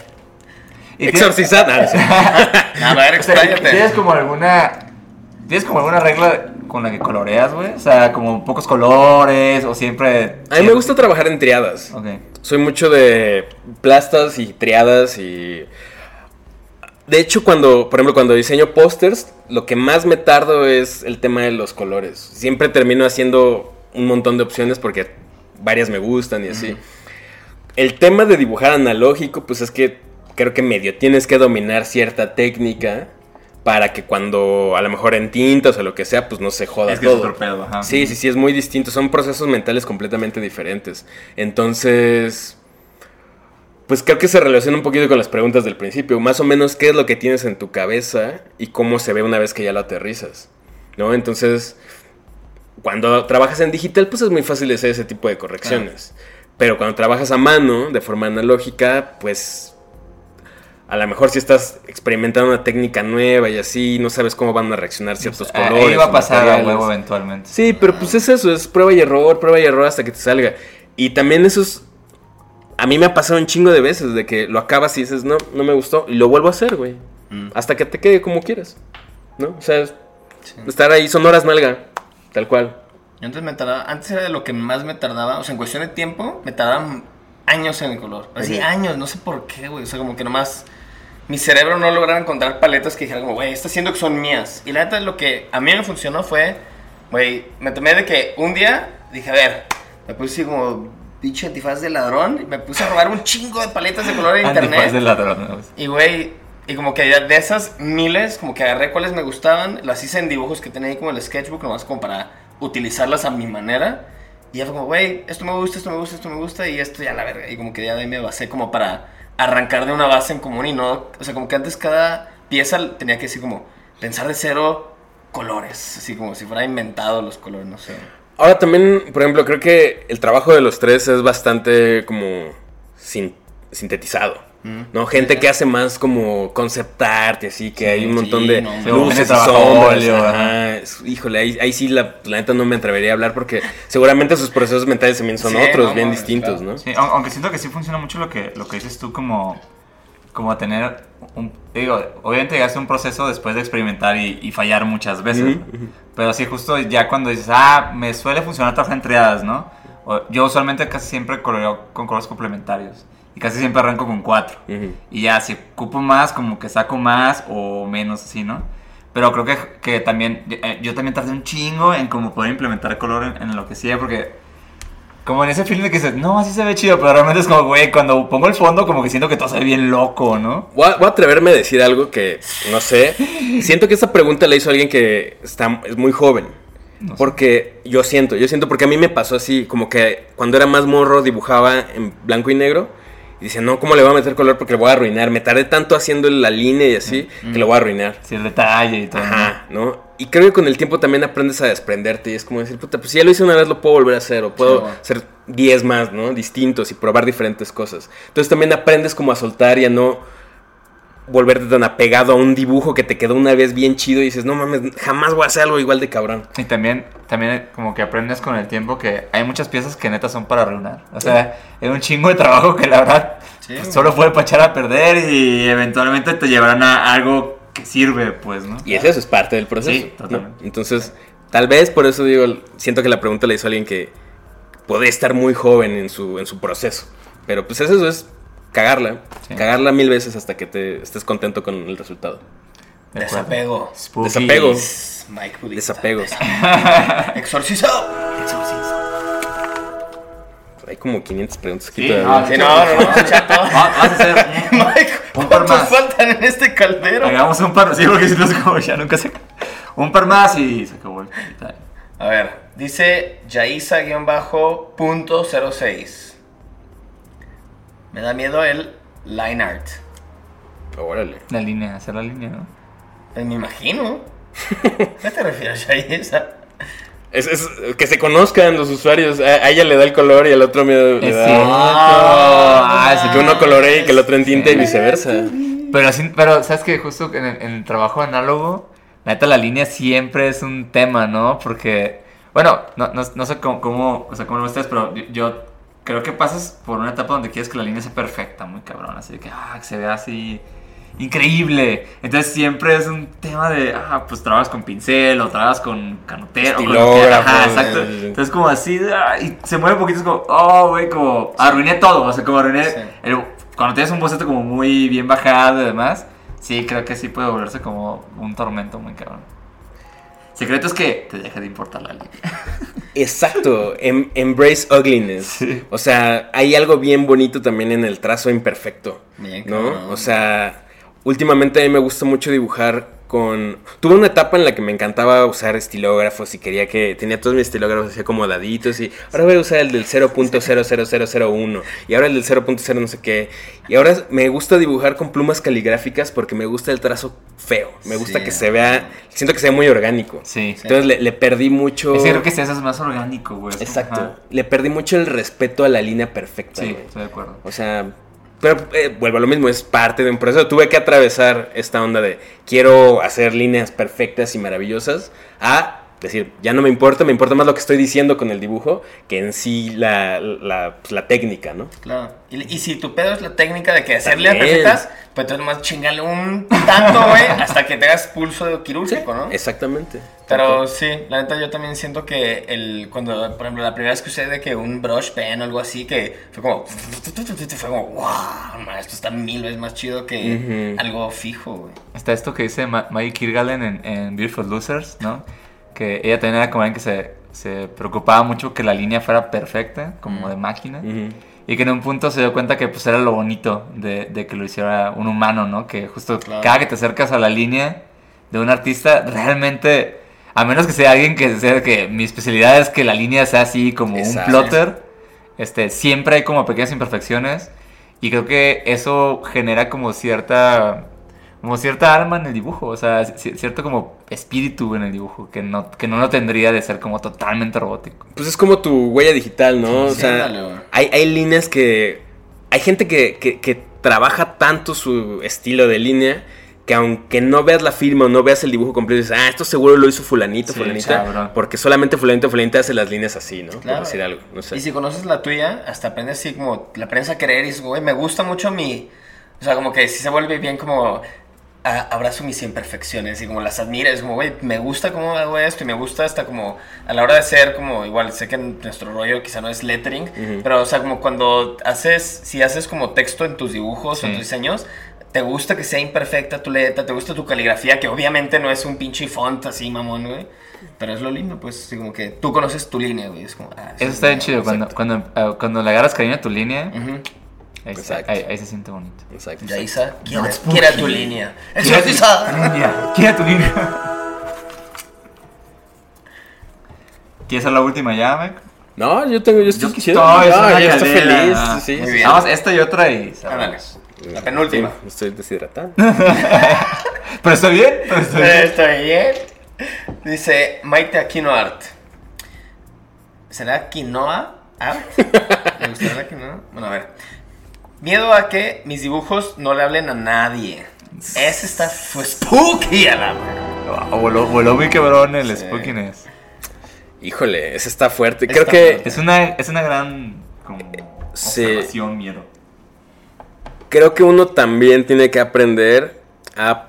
Y Exorcizar. [LAUGHS] [LAUGHS] A ver, ¿Tienes como alguna. ¿Tienes como alguna regla con la que coloreas, güey? O sea, como pocos colores o siempre. A mí me gusta trabajar en triadas. Ok. Soy mucho de plastas y triadas y... De hecho, cuando, por ejemplo, cuando diseño pósters, lo que más me tardo es el tema de los colores. Siempre termino haciendo un montón de opciones porque varias me gustan y así. El tema de dibujar analógico, pues es que creo que medio tienes que dominar cierta técnica para que cuando a lo mejor en tintas o lo que sea, pues no se joda Es que es todo. otro pedo, ajá. Sí, sí, sí, es muy distinto. Son procesos mentales completamente diferentes. Entonces, pues creo que se relaciona un poquito con las preguntas del principio. Más o menos, ¿qué es lo que tienes en tu cabeza y cómo se ve una vez que ya lo aterrizas? ¿No? Entonces, cuando trabajas en digital, pues es muy fácil hacer ese tipo de correcciones. Pero cuando trabajas a mano, de forma analógica, pues a lo mejor si estás experimentando una técnica nueva y así, no sabes cómo van a reaccionar ciertos Ah, colores. Ahí va a pasar a huevo eventualmente. Sí, pero pues es eso, es prueba y error, prueba y error hasta que te salga. Y también eso es... A mí me ha pasado un chingo de veces de que lo acabas y dices, no, no me gustó, y lo vuelvo a hacer, güey. Mm. Hasta que te quede como quieras. ¿No? O sea, es- estar ahí son horas nalga, tal cual. Yo antes me tardaba, antes era de lo que más me tardaba, o sea, en cuestión de tiempo, me tardaban años en el color. Así, años, no sé por qué, güey. O sea, como que nomás mi cerebro no lograba encontrar paletas que dijera como, güey, está siendo que son mías. Y la neta, lo que a mí me funcionó fue, güey, me tomé de que un día dije, a ver, me puse como pinche antifaz de ladrón, y me puse a robar un chingo de paletas de color en Antifaz internet. de ladrón. Y güey, y como que de esas miles, como que agarré cuáles me gustaban, las hice en dibujos que tenía ahí como el sketchbook, nomás como para utilizarlas a mi manera. Y ya fue como, güey, esto me gusta, esto me gusta, esto me gusta, y esto ya la verga. Y como que ya de ahí me basé como para arrancar de una base en común y no, o sea, como que antes cada pieza tenía que decir como, pensar de cero colores, así como si fuera inventado los colores, no sé. Ahora también, por ejemplo, creo que el trabajo de los tres es bastante como sin- sintetizado. ¿No? Gente que hace más como concept art y así, que Sí, hay un sí, montón de no, luces y óleo, ajá. Híjole, ahí, ahí sí la, la neta no me atrevería a hablar porque seguramente sus procesos mentales también son Sí, otros, no, bien distintos, claro. ¿no? Sí, aun- aunque siento que sí funciona mucho lo que, lo que dices tú como, como tener un... Digo, obviamente llegaste a un proceso después de experimentar y, y fallar muchas veces. Pero sí, justo ya cuando dices, ah, me suele funcionar trabajar en triadas, ¿no? O- yo usualmente casi siempre coloreo con colores complementarios. Y casi siempre arranco con cuatro. Ujú. Y ya, si ocupo más, como que saco más o menos así, ¿no? Pero creo que, que también, eh, yo también tardé un chingo en como poder implementar color en, en lo que hacía, porque como en ese feeling de que dices, no, así se ve chido, pero realmente es como, güey, cuando pongo el fondo, como que siento que todo se ve bien loco, ¿no? Voy a, voy a atreverme a decir algo que no sé. Siento que esta pregunta la hizo alguien que está, es muy joven. No sé. Porque yo siento, yo siento porque a mí me pasó así, como que cuando era más morro dibujaba en blanco y negro y decía, no, ¿cómo le voy a meter color? Porque le voy a arruinar. Me tardé tanto haciendo la línea y así que lo voy a arruinar. Sí, el detalle y todo. Ajá, ¿no? Y creo que con el tiempo también aprendes a desprenderte y es como decir, puta, pues si ya lo hice una vez lo puedo volver a hacer o puedo Sí, bueno. hacer 10 más, ¿no? Distintos y probar diferentes cosas. Entonces también aprendes como a soltar y a no volverte tan apegado a un dibujo que te quedó una vez bien chido y dices, no mames, jamás voy a hacer algo igual de cabrón. Y también, también como que aprendes con el tiempo que hay muchas piezas que neta son para arruinar. O sea, es un chingo de trabajo que la verdad Sí, pues, solo puede para echar a perder y eventualmente te llevarán a algo que sirve, pues, ¿no? Y eso es parte del proceso. Sí, ¿no? totalmente. Entonces, tal vez por eso digo, siento que la pregunta la hizo alguien que puede estar muy joven en su, en su proceso. Pero pues eso es cagarla. Sí. Cagarla mil veces hasta que te estés contento con el resultado. De. Desapego. Spooky. Desapego. Mike Budista. Desapegos. [LAUGHS] Exorcizado. Hay como 500 preguntas aquí Sí, todavía. no, Sí, no, no, no, chato. Vas a hacer un, [LAUGHS] Mike, ¿cuántos más. faltan en este caldero? Hagamos un par, sí, porque si no es como ya nunca se. Un par más y se acabó el. A ver, dice Yaisa-.06. Me da miedo el line art. Órale. La línea, hacer la línea, ¿no? Pues me imagino. [LAUGHS] ¿Qué te refieres, Yaisa? Es, es que se conozcan los usuarios. A, a ella le da el color y al otro me, le Es da. cierto. Ah, sí, Que uno coloree y que el otro entinte Sí. y viceversa. Pero, así, pero sabes que justo en el, en el trabajo análogo, la neta, la línea siempre es un tema, ¿no? Porque, bueno, no, no, no sé cómo, cómo, o sea, cómo lo ves, pero yo, yo creo que pasas por una etapa donde quieres que la línea sea perfecta, muy cabrón, así de que, ah, que se vea así increíble. Entonces siempre es un tema de, ah, pues trabajas con pincel o trabajas con canotero. con lo que- Estilógrafo, Ajá, exacto. Entonces como así, ah, y se mueve un poquito, es como, oh, güey, como arruiné todo, o sea, como arruiné, Sí. el- cuando tienes un boceto como muy bien bajado y demás, sí, creo que sí puede volverse como un tormento muy cabrón. Secreto es que te deje de importar la línea. Exacto, em- embrace ugliness. Sí. O sea, hay algo bien bonito también en el trazo imperfecto, Bien, ¿no? cabrón. O sea, últimamente a mí me gusta mucho dibujar con... Tuve una etapa en la que me encantaba usar estilógrafos y quería que... Tenía todos mis estilógrafos así acomodaditos y ahora voy a usar el del 0.00001 y ahora el del 0.0 no sé qué. Y ahora me gusta dibujar con plumas caligráficas porque me gusta el trazo feo. Me gusta Sí. que se vea... Siento que se ve muy orgánico. Sí. Entonces le, le perdí mucho... Es creo que eso es más orgánico, güey. Como, Exacto. ajá. Le perdí mucho el respeto a la línea perfecta. Sí, güey. estoy de acuerdo. O sea, pero eh, vuelvo a lo mismo, es parte de un proceso. Tuve que atravesar esta onda de quiero hacer líneas perfectas y maravillosas a decir, ya no me importa, me importa más lo que estoy diciendo con el dibujo que en sí la, la, pues, la técnica, ¿no? Claro. Y, y si tu pedo es la técnica de que hacerle También. perfectas, pues entonces nomás chingale un tanto, güey, hasta que tengas pulso quirúrgico, ¿no? Exactamente. Pero sí, la neta yo también siento que el cuando, por ejemplo, la primera vez que usé de que un brush pen o algo así, que fue como, fue como, wow, man, esto está mil veces más chido que Ujú. algo fijo, güey. Está esto que dice Maggie Kirgalen en, en Beautiful Losers, ¿no? Que ella también era como alguien que se, se preocupaba mucho que la línea fuera perfecta, como de máquina. Y que en un punto se dio cuenta que pues era lo bonito de, de que lo hiciera un humano, ¿no? Que justo Claro. cada que te acercas a la línea de un artista, realmente, a menos que sea alguien que sea que mi especialidad es que la línea sea así como Exacto. un plotter, este, siempre hay como pequeñas imperfecciones y creo que eso genera como cierta como cierta alma en el dibujo, o sea, ci- cierto como espíritu en el dibujo que no que no lo tendría de ser como totalmente robótico. Pues es como tu huella digital, ¿no? o sí, sea, hay, hay líneas que... Hay gente que, que- que trabaja tanto su estilo de línea que aunque no veas la firma o no veas el dibujo completo, dices, ah, esto seguro lo hizo fulanito, Sí, fulanita, cabrón. porque solamente fulanito, fulanita hace las líneas así, ¿no? Claro. Por decir algo, no sé. Y si conoces la tuya, hasta aprendes así como, la aprendes a querer y dices, güey, me gusta mucho mi, o sea, como que si se vuelve bien como, a- abrazo mis imperfecciones y como las admiras, como, güey, me gusta cómo hago esto y me gusta hasta como, a la hora de ser como, igual, sé que nuestro rollo quizá no es lettering, Ujú. pero, o sea, como cuando haces, si haces como texto en tus dibujos o en Sí. tus diseños, te gusta que sea imperfecta tu letra, te gusta tu caligrafía, que obviamente no es un pinche font así, mamón, güey. Pero es lo lindo, pues, así como que tú conoces tu línea, güey. Es como, ah, Eso sí, está bien chido, cuando, cuando, ah, cuando le agarras cariño a tu línea, Ujú. Ahí, está- ahí- ahí se siente bonito. Exacto. Yaisa, quiera, Not quiera tu línea. Quiera tu línea, quiera tu línea. ¿Quieres hacer la última ya, Mec? No, yo tengo, yo estoy Yo chido. estoy, No, ya feliz. Ah, sí, muy bien. Vamos, esta y otra y. La penúltima. Sí, estoy deshidratado. [LAUGHS] Pero estoy bien, pero estoy bien. Está bien. Dice Maite Aquino Art. ¿Será quinoa art? [LAUGHS] ¿Le gustará la quinoa? Bueno, a ver. Miedo a que mis dibujos no le hablen a nadie. Ese está fue spooky a la madre. Ah, Voló, voló muy quebrón el Sí. spookiness. Híjole, ese está fuerte. Está Creo que fuerte. Es una, es una gran como, Sí. observación, miedo. creo que uno también tiene que aprender a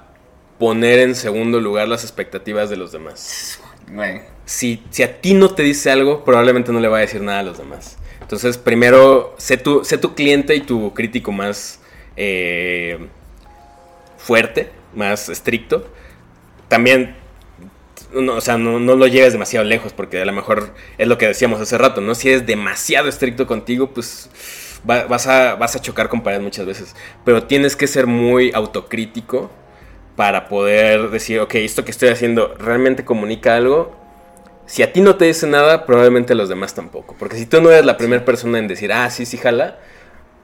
poner en segundo lugar las expectativas de los demás. Güey. Si, si a ti no te dice algo, probablemente no le va a decir nada a los demás. Entonces, primero, sé tu, cliente y tu crítico más eh, fuerte, más estricto. También, no, o sea, no, lo lleves demasiado lejos, porque a lo mejor es lo que decíamos hace rato, ¿no? Si eres demasiado estricto contigo, pues va- vas, a, vas a chocar con pared muchas veces. Pero tienes que ser muy autocrítico para poder decir, ok, esto que estoy haciendo realmente comunica algo. Si a ti no te dice nada, probablemente a los demás tampoco. Porque si tú no eres la primera persona en decir, ah, sí, sí, jala,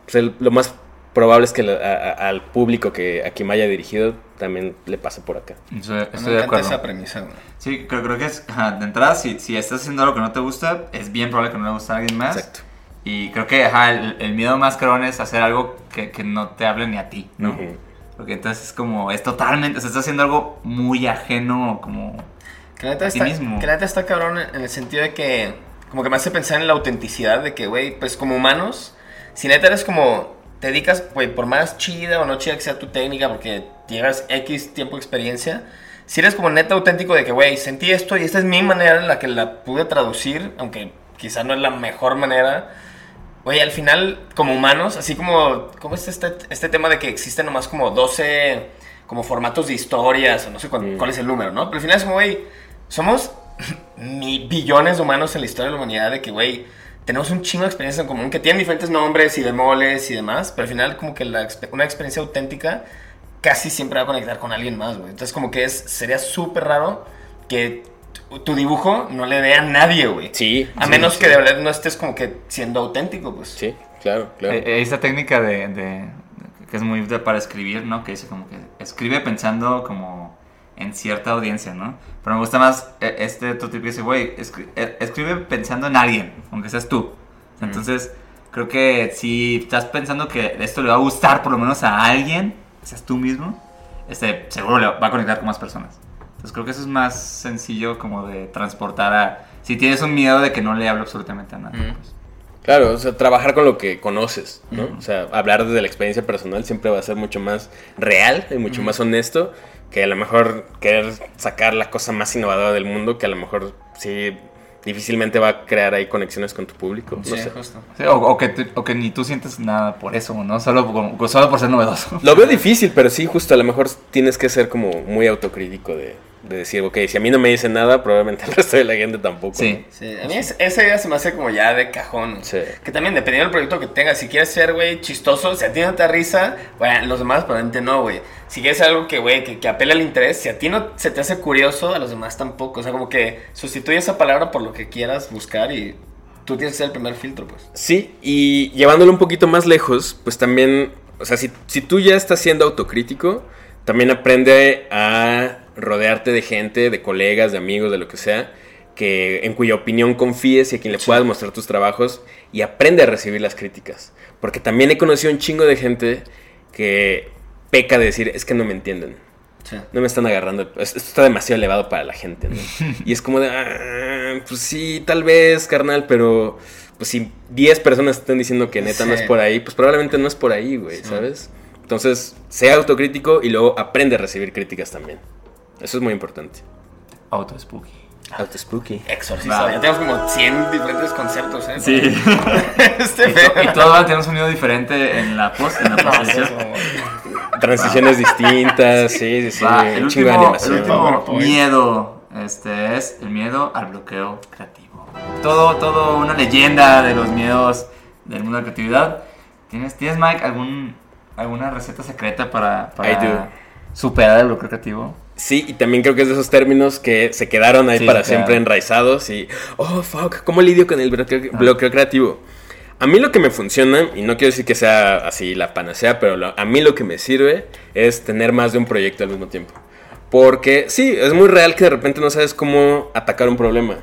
pues el- lo más probable es que la- a- a- al público que a quien me haya dirigido también le pase por acá. Estoy, Me estoy de acuerdo. esa premisa, güey. Sí, creo, creo que es, ajá, de entrada, si, si estás haciendo algo que no te gusta, es bien probable que no le guste a alguien más. Exacto. Y creo que ajá, el, el miedo más cabrón es hacer algo que, que no te hable ni a ti, ¿no? Ujú. Porque entonces es como, es totalmente, o sea, estás haciendo algo muy ajeno, como... Que la está, mismo. que la neta está cabrón en el sentido de que, como que me hace pensar en la autenticidad de que, güey, pues como humanos, si neta eres como, te dedicas, güey, por más chida o no chida que sea tu técnica, porque llevas X tiempo de experiencia, si eres como neta auténtico de que, güey, sentí esto y esta es mi manera en la que la pude traducir, aunque quizá no es la mejor manera. Güey, al final, como humanos, así como, ¿cómo es este, este tema de que existen nomás como 12 como formatos de historias, o no sé cuál, Mm. cuál es el número, ¿no? Pero al final es como, güey, somos billones de humanos en la historia de la humanidad de que, güey, tenemos un chingo de experiencias en común que tienen diferentes nombres y bemoles y demás, pero al final como que la, una experiencia auténtica casi siempre va a conectar con alguien más, güey. Entonces como que es, sería súper raro que tu, tu dibujo no le dé a nadie, güey. Sí. A sí, menos sí. que de verdad no estés como que siendo auténtico, pues. Sí, claro, claro. Eh, eh, esta técnica de, de- que es muy para escribir, ¿no? Que dice como que escribe pensando como en cierta audiencia, ¿no? Pero me gusta más eh, este otro tipo que dice, güey, eh, escribe pensando en alguien, aunque seas tú. Entonces, creo que si estás pensando que esto le va a gustar por lo menos a alguien, seas tú mismo, este, seguro le va a conectar con más personas. Entonces creo que eso es más sencillo como de transportar a... Si tienes un miedo de que no le hable absolutamente a nadie. Ujú. pues. Claro, o sea, trabajar con lo que conoces, ¿no? O sea, hablar desde la experiencia personal siempre va a ser mucho más real y mucho más honesto que a lo mejor querer sacar la cosa más innovadora del mundo, que a lo mejor sí difícilmente va a crear ahí conexiones con tu público. No Sí, sé. justo. Sí, o, o que tú- o que ni tú sientes nada por eso, ¿no? Solo por, solo por ser novedoso. Lo veo difícil, pero sí, justo a lo mejor tienes que ser como muy autocrítico de, de decir, ok, si a mí no me dice nada, probablemente el resto de la gente tampoco. Sí. Sí, a mí es- esa idea se me hace como ya de cajón. Sí. Que también dependiendo del proyecto que tengas, si quieres ser, güey, chistoso, si a ti no te da risa, bueno, los demás probablemente no, güey. Si quieres algo que, güey, que, que apele al interés, si a ti no se te hace curioso, a los demás tampoco. O sea, como que sustituye esa palabra por lo que quieras buscar y tú tienes que ser el primer filtro, pues. Sí, y llevándolo un poquito más lejos, pues también, o sea, si, si tú ya estás siendo autocrítico, también aprende a rodearte de gente, de colegas, de amigos, de lo que sea, que en cuya opinión confíes y a quien le puedas mostrar tus trabajos y aprende a recibir las críticas. Porque también he conocido un chingo de gente que peca de decir, es que no me entienden. Sí. No me están agarrando. es- Esto está demasiado elevado para la gente, ¿no? [LAUGHS] Y es como de, "Ah, pues sí, tal vez, carnal, pero pues si 10 personas están diciendo que neta no es por ahí, pues probablemente no es por ahí, güey, ¿sabes? Entonces, sea autocrítico y luego aprende a recibir críticas también. Eso es muy importante. Auto spooky. Auto spooky. Exorcista. Ya tenemos como 100 diferentes conceptos, ¿eh? Sí. [LAUGHS] este y, to- y todo va a tener un sonido diferente en la post, en la [LAUGHS] como- Transiciones distintas, sí, sí, sí. Va, el último, el último miedo este es el miedo al bloqueo creativo. Todo, todo una leyenda de los miedos del mundo de la creatividad. ¿Tienes, ¿tienes Mike, algún, alguna receta secreta para, para superar el bloqueo creativo? Sí, y también creo que es de esos términos que se quedaron ahí Sí, para claro. siempre enraizados y, oh, fuck, ¿cómo lidio con el bloqueo, bloqueo creativo? A mí lo que me funciona, y no quiero decir que sea así la panacea, pero lo- a mí lo que me sirve es tener más de un proyecto al mismo tiempo. Porque sí, es muy real que de repente no sabes cómo atacar un problema.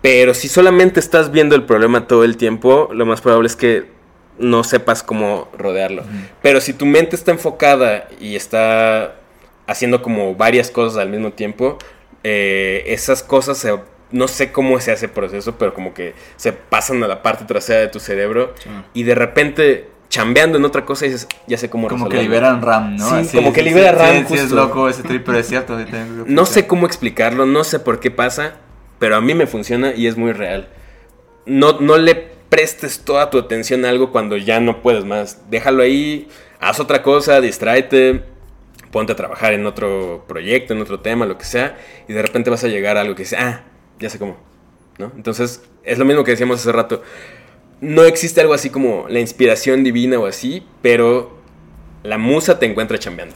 Pero si solamente estás viendo el problema todo el tiempo, lo más probable es que no sepas cómo rodearlo. Pero si tu mente está enfocada y está haciendo como varias cosas al mismo tiempo, eh, esas cosas se- no sé cómo se hace el proceso, pero como que se pasan a la parte trasera de tu cerebro y de repente chambeando en otra cosa dices, ya sé cómo Como que resolverlo". liberan RAM, ¿no? Sí, como que libera RAM, Sí, sí, es justo. loco ese trip, pero es cierto. sí, tengo No sé cómo explicarlo, no sé por qué pasa, pero a mí me funciona y es muy real. No, no le prestes toda tu atención a algo cuando ya no puedes más. Déjalo ahí, haz otra cosa, distráete, ponte a trabajar en otro proyecto, en otro tema, lo que sea, y de repente vas a llegar a algo que dice, ah, ya sé cómo. ¿No? Entonces, es lo mismo que decíamos hace rato. No existe algo así como la inspiración divina o así, pero la musa te encuentra chambeando.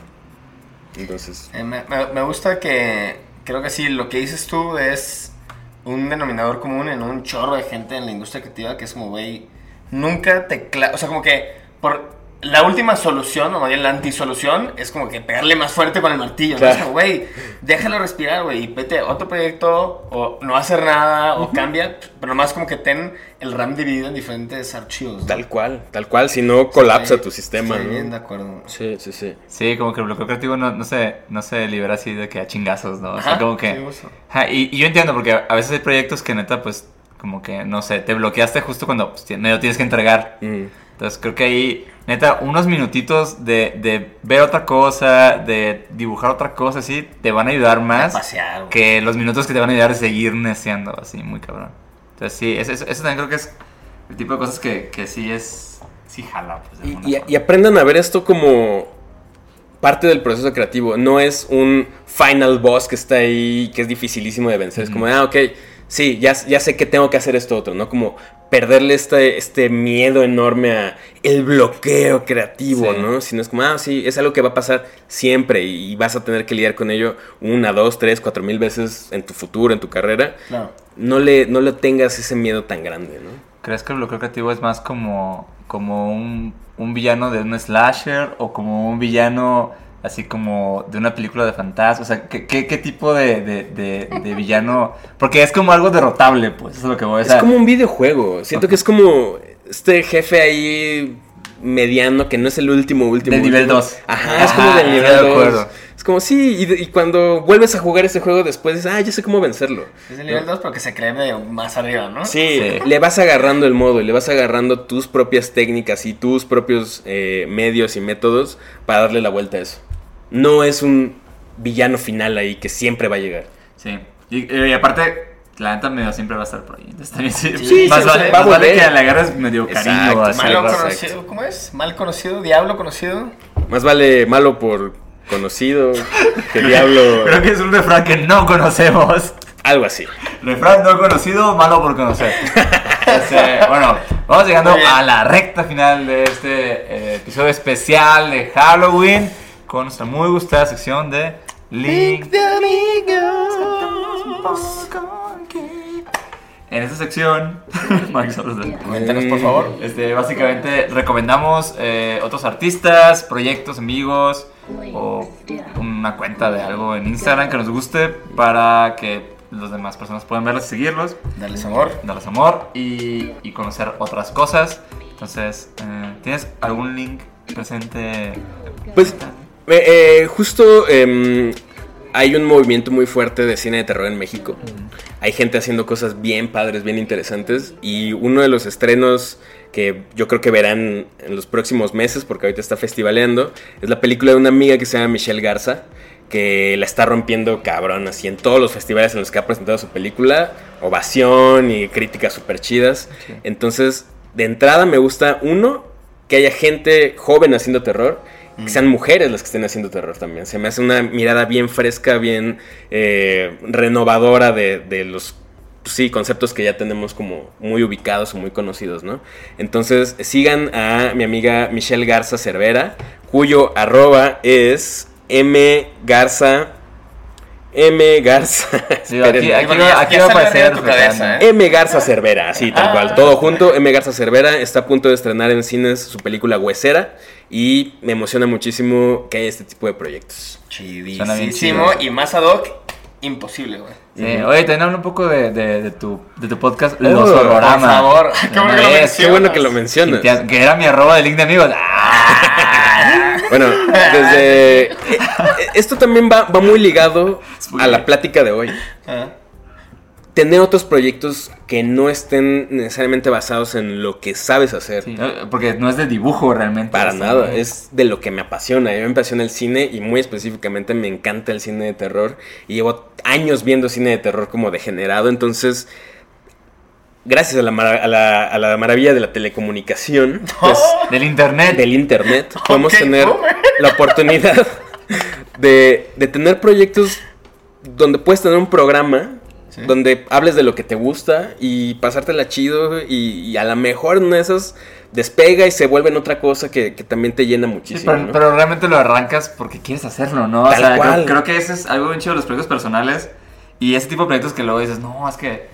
Entonces, Eh, me, me- gusta que creo que sí, lo que dices tú es un denominador común en un chorro de gente en la industria creativa que es como, güey, nunca te... O sea, como que por la última solución, o más bien la antisolución, es como que pegarle más fuerte con el martillo. ¿no? Claro. Es como, güey, déjalo respirar, güey, y vete a otro proyecto, o no hacer nada, o cambia, pero nomás como que ten el RAM dividido en diferentes archivos. ¿no? Tal cual, tal cual, si no colapsa tu sistema, Estoy bien de ¿no? acuerdo. Sí, sí, sí. Sí, como que el bloqueo creativo no, no, se, no se libera así de que a chingazos, ¿no? O sea, Ajá, como que... sí, justo. Ajá, y, y yo entiendo, porque a veces hay proyectos que neta, pues, como que, no sé, te bloqueaste justo cuando pues, medio tienes que entregar. Mm. Entonces creo que ahí, neta, unos minutitos de, de ver otra cosa, de dibujar otra cosa, así, te van a ayudar más pasear, que los minutos que te van a ayudar a seguir neceando, así, muy cabrón. Entonces sí, eso, eso- eso también creo que es el tipo de cosas que, que sí es, sí jala, pues, de Y, alguna y- forma. y aprendan a ver esto como parte del proceso creativo. No es un final boss que está ahí, que es dificilísimo de vencer. Es como, ah, ok, sí, ya, ya sé que tengo que hacer esto otro, ¿no? Como perderle este, este miedo enorme a el bloqueo creativo, Sí. ¿no? Sino es como, ah, sí, es algo que va a pasar siempre y vas a tener que lidiar con ello una, dos, tres, cuatro mil veces en tu futuro, en tu carrera. Claro. No le, no le tengas ese miedo tan grande, ¿no? ¿Crees que el bloqueo creativo es más como, como un, un villano de un slasher o como un villano así como de una película de fantasmas? O sea, ¿qué, qué, qué tipo de, de, de- de villano? Porque es como algo derrotable, pues, eso es lo que voy a Es como un videojuego. Siento que es como este jefe ahí mediano que no es el último, último. Del nivel último. dos. Ajá, es como del nivel de 2. acuerdo. Es como, sí, y, cuando vuelves a jugar ese juego después dices, ah, ya sé cómo vencerlo. Es el nivel 2 porque se cree medio más arriba, ¿no? Sí, Sí. le vas agarrando el modo y le vas agarrando tus propias técnicas y tus propios eh, medios y métodos para darle la vuelta a eso. No es un villano final ahí que siempre va a llegar. Sí. Y, y aparte, la neta medio siempre va a estar por ahí. Entonces también sí. Sí, más sí, vale, va a más vale que le agarres medio cariño. Exacto, así. Malo Exacto. conocido, ¿cómo es? Mal conocido, diablo conocido. Más vale malo por conocido que diablo. [LAUGHS] Creo que es un refrán que no conocemos. Algo así. Refrán no conocido, malo por conocer. Este, bueno, vamos llegando a la recta final de este eh, episodio especial de Halloween con nuestra muy gustada sección de Link de Amigos. En esta sección, [LAUGHS] Mike Soros, Cuéntanos, por favor. este, básicamente recomendamos eh, otros artistas, proyectos, amigos o una cuenta de algo en Instagram que nos guste para que las demás personas puedan verlos y seguirlos, Darles amor. darles amor y, y conocer otras cosas. Entonces, eh, ¿tienes algún link presente? Pues eh, eh, justo em, hay un movimiento muy fuerte de cine de terror en México. Hay gente haciendo cosas bien padres, bien interesantes. Y uno de los estrenos que yo creo que verán en los próximos meses, porque ahorita está festivaleando, es la película de una amiga que se llama Michelle Garza, que la está rompiendo cabrón, así en todos los festivales en los que ha presentado su película, ovación y críticas súper chidas. Sí. Entonces, de entrada me gusta, uno, que haya gente joven haciendo terror, que sean mujeres las que estén haciendo terror también. Se me hace una mirada bien fresca, bien eh, renovadora de, de los sí, conceptos que ya tenemos como muy ubicados o muy conocidos, ¿no? Entonces, sigan a mi amiga Michelle Garza Cervera, cuyo arroba es M Garza. M Garza. Sí, aquí, [LAUGHS] va, aquí a aparecer tu cabeza. ¿eh? M. Garza Cervera, así tal cual, todo junto. M. Garza Cervera está a punto de estrenar en cines su película Huesera y me emociona muchísimo que haya este tipo de proyectos. Chidísimo. Y más ad hoc, imposible, güey. Sí, oye, también habla un poco de, de, de tu, de tu podcast, Oh, Los Horrorama. por favor. [LAUGHS] Qué bueno que lo mencionas. Qué bueno que lo mencionas. que, que era mi arroba de link de amigos. ¡Ah! [LAUGHS] Bueno, desde... Esto también va, va muy ligado a la plática de hoy. Ah. Tener otros proyectos que no estén necesariamente basados en lo que sabes hacer. Porque no es de dibujo realmente. Para nada, es de lo que me apasiona. A mí me apasiona el cine y muy específicamente me encanta el cine de terror. Y llevo años viendo cine de terror como degenerado. Entonces, gracias a la, a la- a la maravilla de la telecomunicación, [LAUGHS] pues, Del internet. del internet, podemos tener boomer. la oportunidad [LAUGHS] de, de tener proyectos donde puedes tener un programa. Sí. Donde hables de lo que te gusta y pasártela chido y, y a lo mejor en esas despega y se vuelve en otra cosa que, que también te llena Sí, muchísimo. pero, ¿no? pero realmente lo arrancas porque quieres hacerlo, ¿no? O Tal sea, cual. creo, creo que ese es algo bien chido de los proyectos personales. Y ese tipo de proyectos que luego dices, no, es que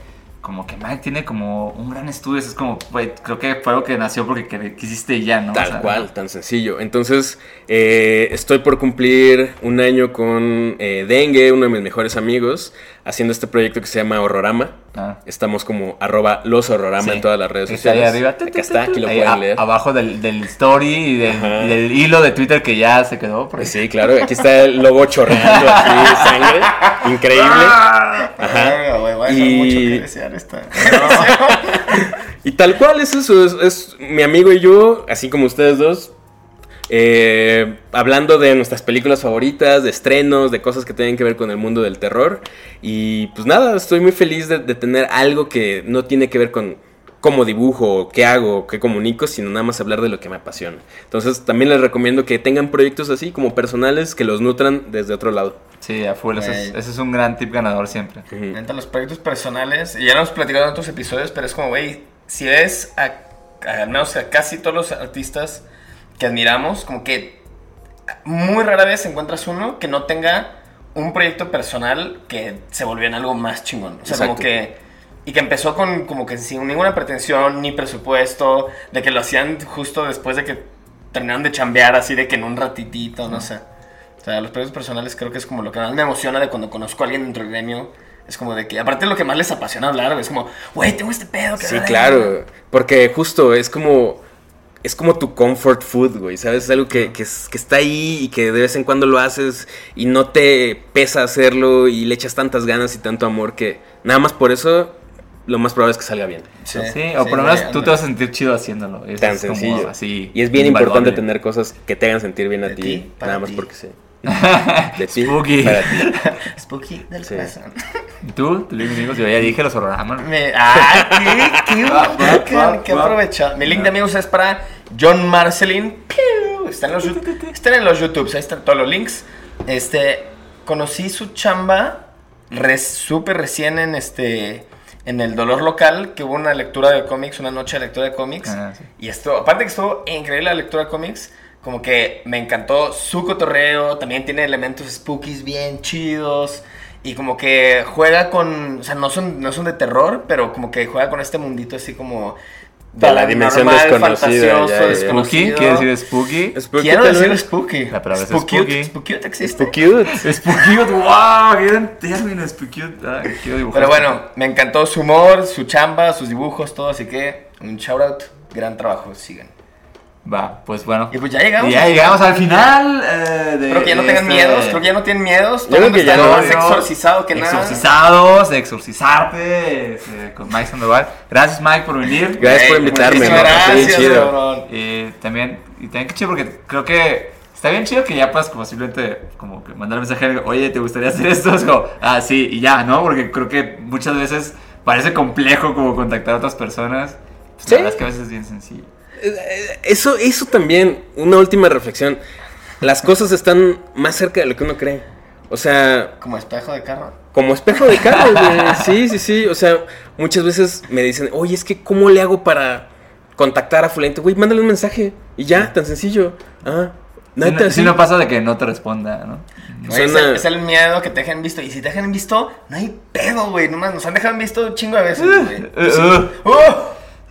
como que Mike tiene como un gran estudio. Es como, güey, creo que fue algo que nació porque quisiste ya, ¿no? O Tal sea, cual, tan sencillo. Entonces, eh, estoy por cumplir un año con eh, Dengue, uno de mis mejores amigos, haciendo este proyecto que se llama Horrorama. Ah. Estamos como arroba los Horrorama Sí. en todas las redes Está ahí sociales. arriba. Acá está, aquí lo Ahí pueden a- leer. Abajo del, del story y del, hilo de Twitter que ya se quedó. Por ahí. Sí, claro, aquí está el logo chorreando así, [LAUGHS] sangre. Increíble. Ah, Ajá. Y- mucho que desear esta. [LAUGHS] Y tal cual es eso, es, es mi amigo y yo, así como ustedes dos, eh, hablando de nuestras películas favoritas, de estrenos, de cosas que tienen que ver con el mundo del terror. Y pues nada, estoy muy feliz de, de tener algo que no tiene que ver con, cómo dibujo, qué hago, qué comunico, sino nada más hablar de lo que me apasiona. Entonces también les recomiendo que tengan proyectos así como personales que los nutran desde otro lado. Sí, a full. Ese es, Güey. ese es un gran tip ganador siempre. Neta, los proyectos personales, y ya lo hemos platicado en otros episodios, pero es como, güey, si ves a, a- al menos a casi todos los artistas que admiramos, como que muy rara vez encuentras uno que no tenga un proyecto personal que se volvió en algo más chingón. O sea, como Exacto. que... Y que empezó con como que sin ninguna pretensión, ni presupuesto, de que lo hacían justo después de que terminaron de chambear, así de que en un ratitito, no sé. O sea, los proyectos personales creo que es como lo que más me emociona de cuando conozco a alguien dentro del gremio. Es como de que, aparte lo que más les apasiona hablar, es como, güey, tengo este pedo. que Sí, hablar". claro. Porque justo es como. Es como tu comfort food, güey. ¿Sabes? Es algo que, que es- que está ahí y que de vez en cuando lo haces y no te pesa hacerlo y le echas tantas ganas y tanto amor que nada más por eso lo más probable es que salga bien. Sí, Sí, o por lo menos tú anda. te vas a sentir chido haciéndolo. Eso Tan es como sencillo. así, y es bien invaluable. importante tener cosas que te hagan sentir bien a ti, nada más ti. porque sí. De [LAUGHS] ti, Spooky. para ti. Spooky del Sí. corazón. ¿Y tú? ¿Tú amigos? Yo ya dije los hologramas. Me, ¡Ay, qué, qué, [LAUGHS] Va, va, qué, va, qué va. aprovechado! Mi link de amigos es para John Marcelin. Piu, Está en los, Yu- están en los YouTubes, ahí están todos los links. Este, conocí su chamba res- súper recién en este en el Dolor Local, que hubo una lectura de cómics, una noche de lectura de cómics. Ah, sí. Y esto, aparte que estuvo increíble la lectura de cómics, como que me encantó su cotorreo, también tiene elementos spookies bien chidos. Y como que juega con, o sea, no son, no son de terror, pero como que juega con este mundito así como... De la dimensión desconocida, ya. Spooky, ¿quiere decir spooky? Spooky, Quiero decir spooky. La palabra es Spooky. spooky. Spooky existe. Spooky. [LAUGHS] Spooky, wow, qué gran término, spooky. Ah, quiero dibujar. Pero bueno, me encantó su humor, su chamba, sus dibujos, todo, así que un shout out, gran trabajo, sigan. Va, pues bueno. Y pues ya llegamos. Y ya llegamos al final. eh, de Creo que ya no tengan este- miedos, creo que ya no tienen miedos. Todo creo el mundo que ya está no. más exorcizado que nada. Exorcizados, de exorcizarte este, con Mike Sandoval. Gracias, Mike, por venir. Gracias por Ey, invitarme, ¿no? Está bien gracias, chido. Y también, y también qué chido porque creo que está bien chido que ya puedas como simplemente como que mandar mensaje, oye, ¿te gustaría hacer esto? Es como, ah, sí, y ya, ¿no? Porque creo que muchas veces parece complejo como contactar a otras personas. Pues, Sí. La verdad es que a veces es bien sencillo. Eso, eso también, una última reflexión. Las cosas están más cerca de lo que uno cree. O sea, Como espejo de carro. como espejo de carro, güey. Sí, sí, sí. O sea, muchas veces me dicen, oye, es que ¿cómo le hago para contactar a fulano? Güey, mándale un mensaje y ya, tan sencillo. Ah, Si neta, no, si no pasa de que no te responda, ¿no? Güey, es, el, es el miedo que te dejen visto. Y si te dejan visto, no hay pedo, güey. Nomás nos han dejado visto un chingo de veces, güey. Eh, [LAUGHS] Sí. uh.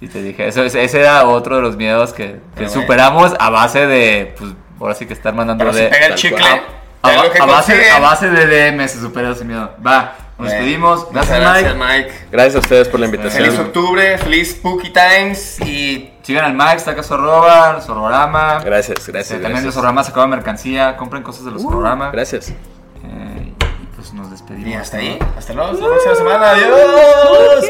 Sí, te dije, eso, ese era otro de los miedos que, superamos a base de, pues, ahora sí que estar mandando Pero si de... pega el chicle. A, ya lo que a base, consiguen. a base de DM se supera ese miedo. Va, nos despedimos. muchas Gracias, Mike. Mike. Gracias a ustedes por la invitación. Feliz octubre, feliz Spooky Times y Sigan al Mike, saca su horrorama. Gracias, Este, gracias. también gracias. los hororamas sacaban mercancía, compren cosas de los hororamas. Gracias. Eh, y pues nos despedimos. Y hasta ¿no? ahí, hasta luego, hasta la próxima semana. Adiós.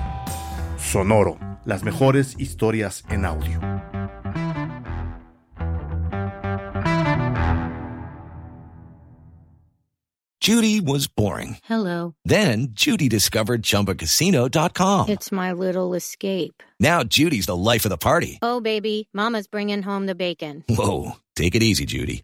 Sonoro, las mejores historias en audio. Judy was boring. Hello. Then Judy discovered ChumbaCasino.com. It's my little escape. Now Judy's the life of the party. Oh, baby, Mama's bringing home the bacon. Whoa, take it easy, Judy.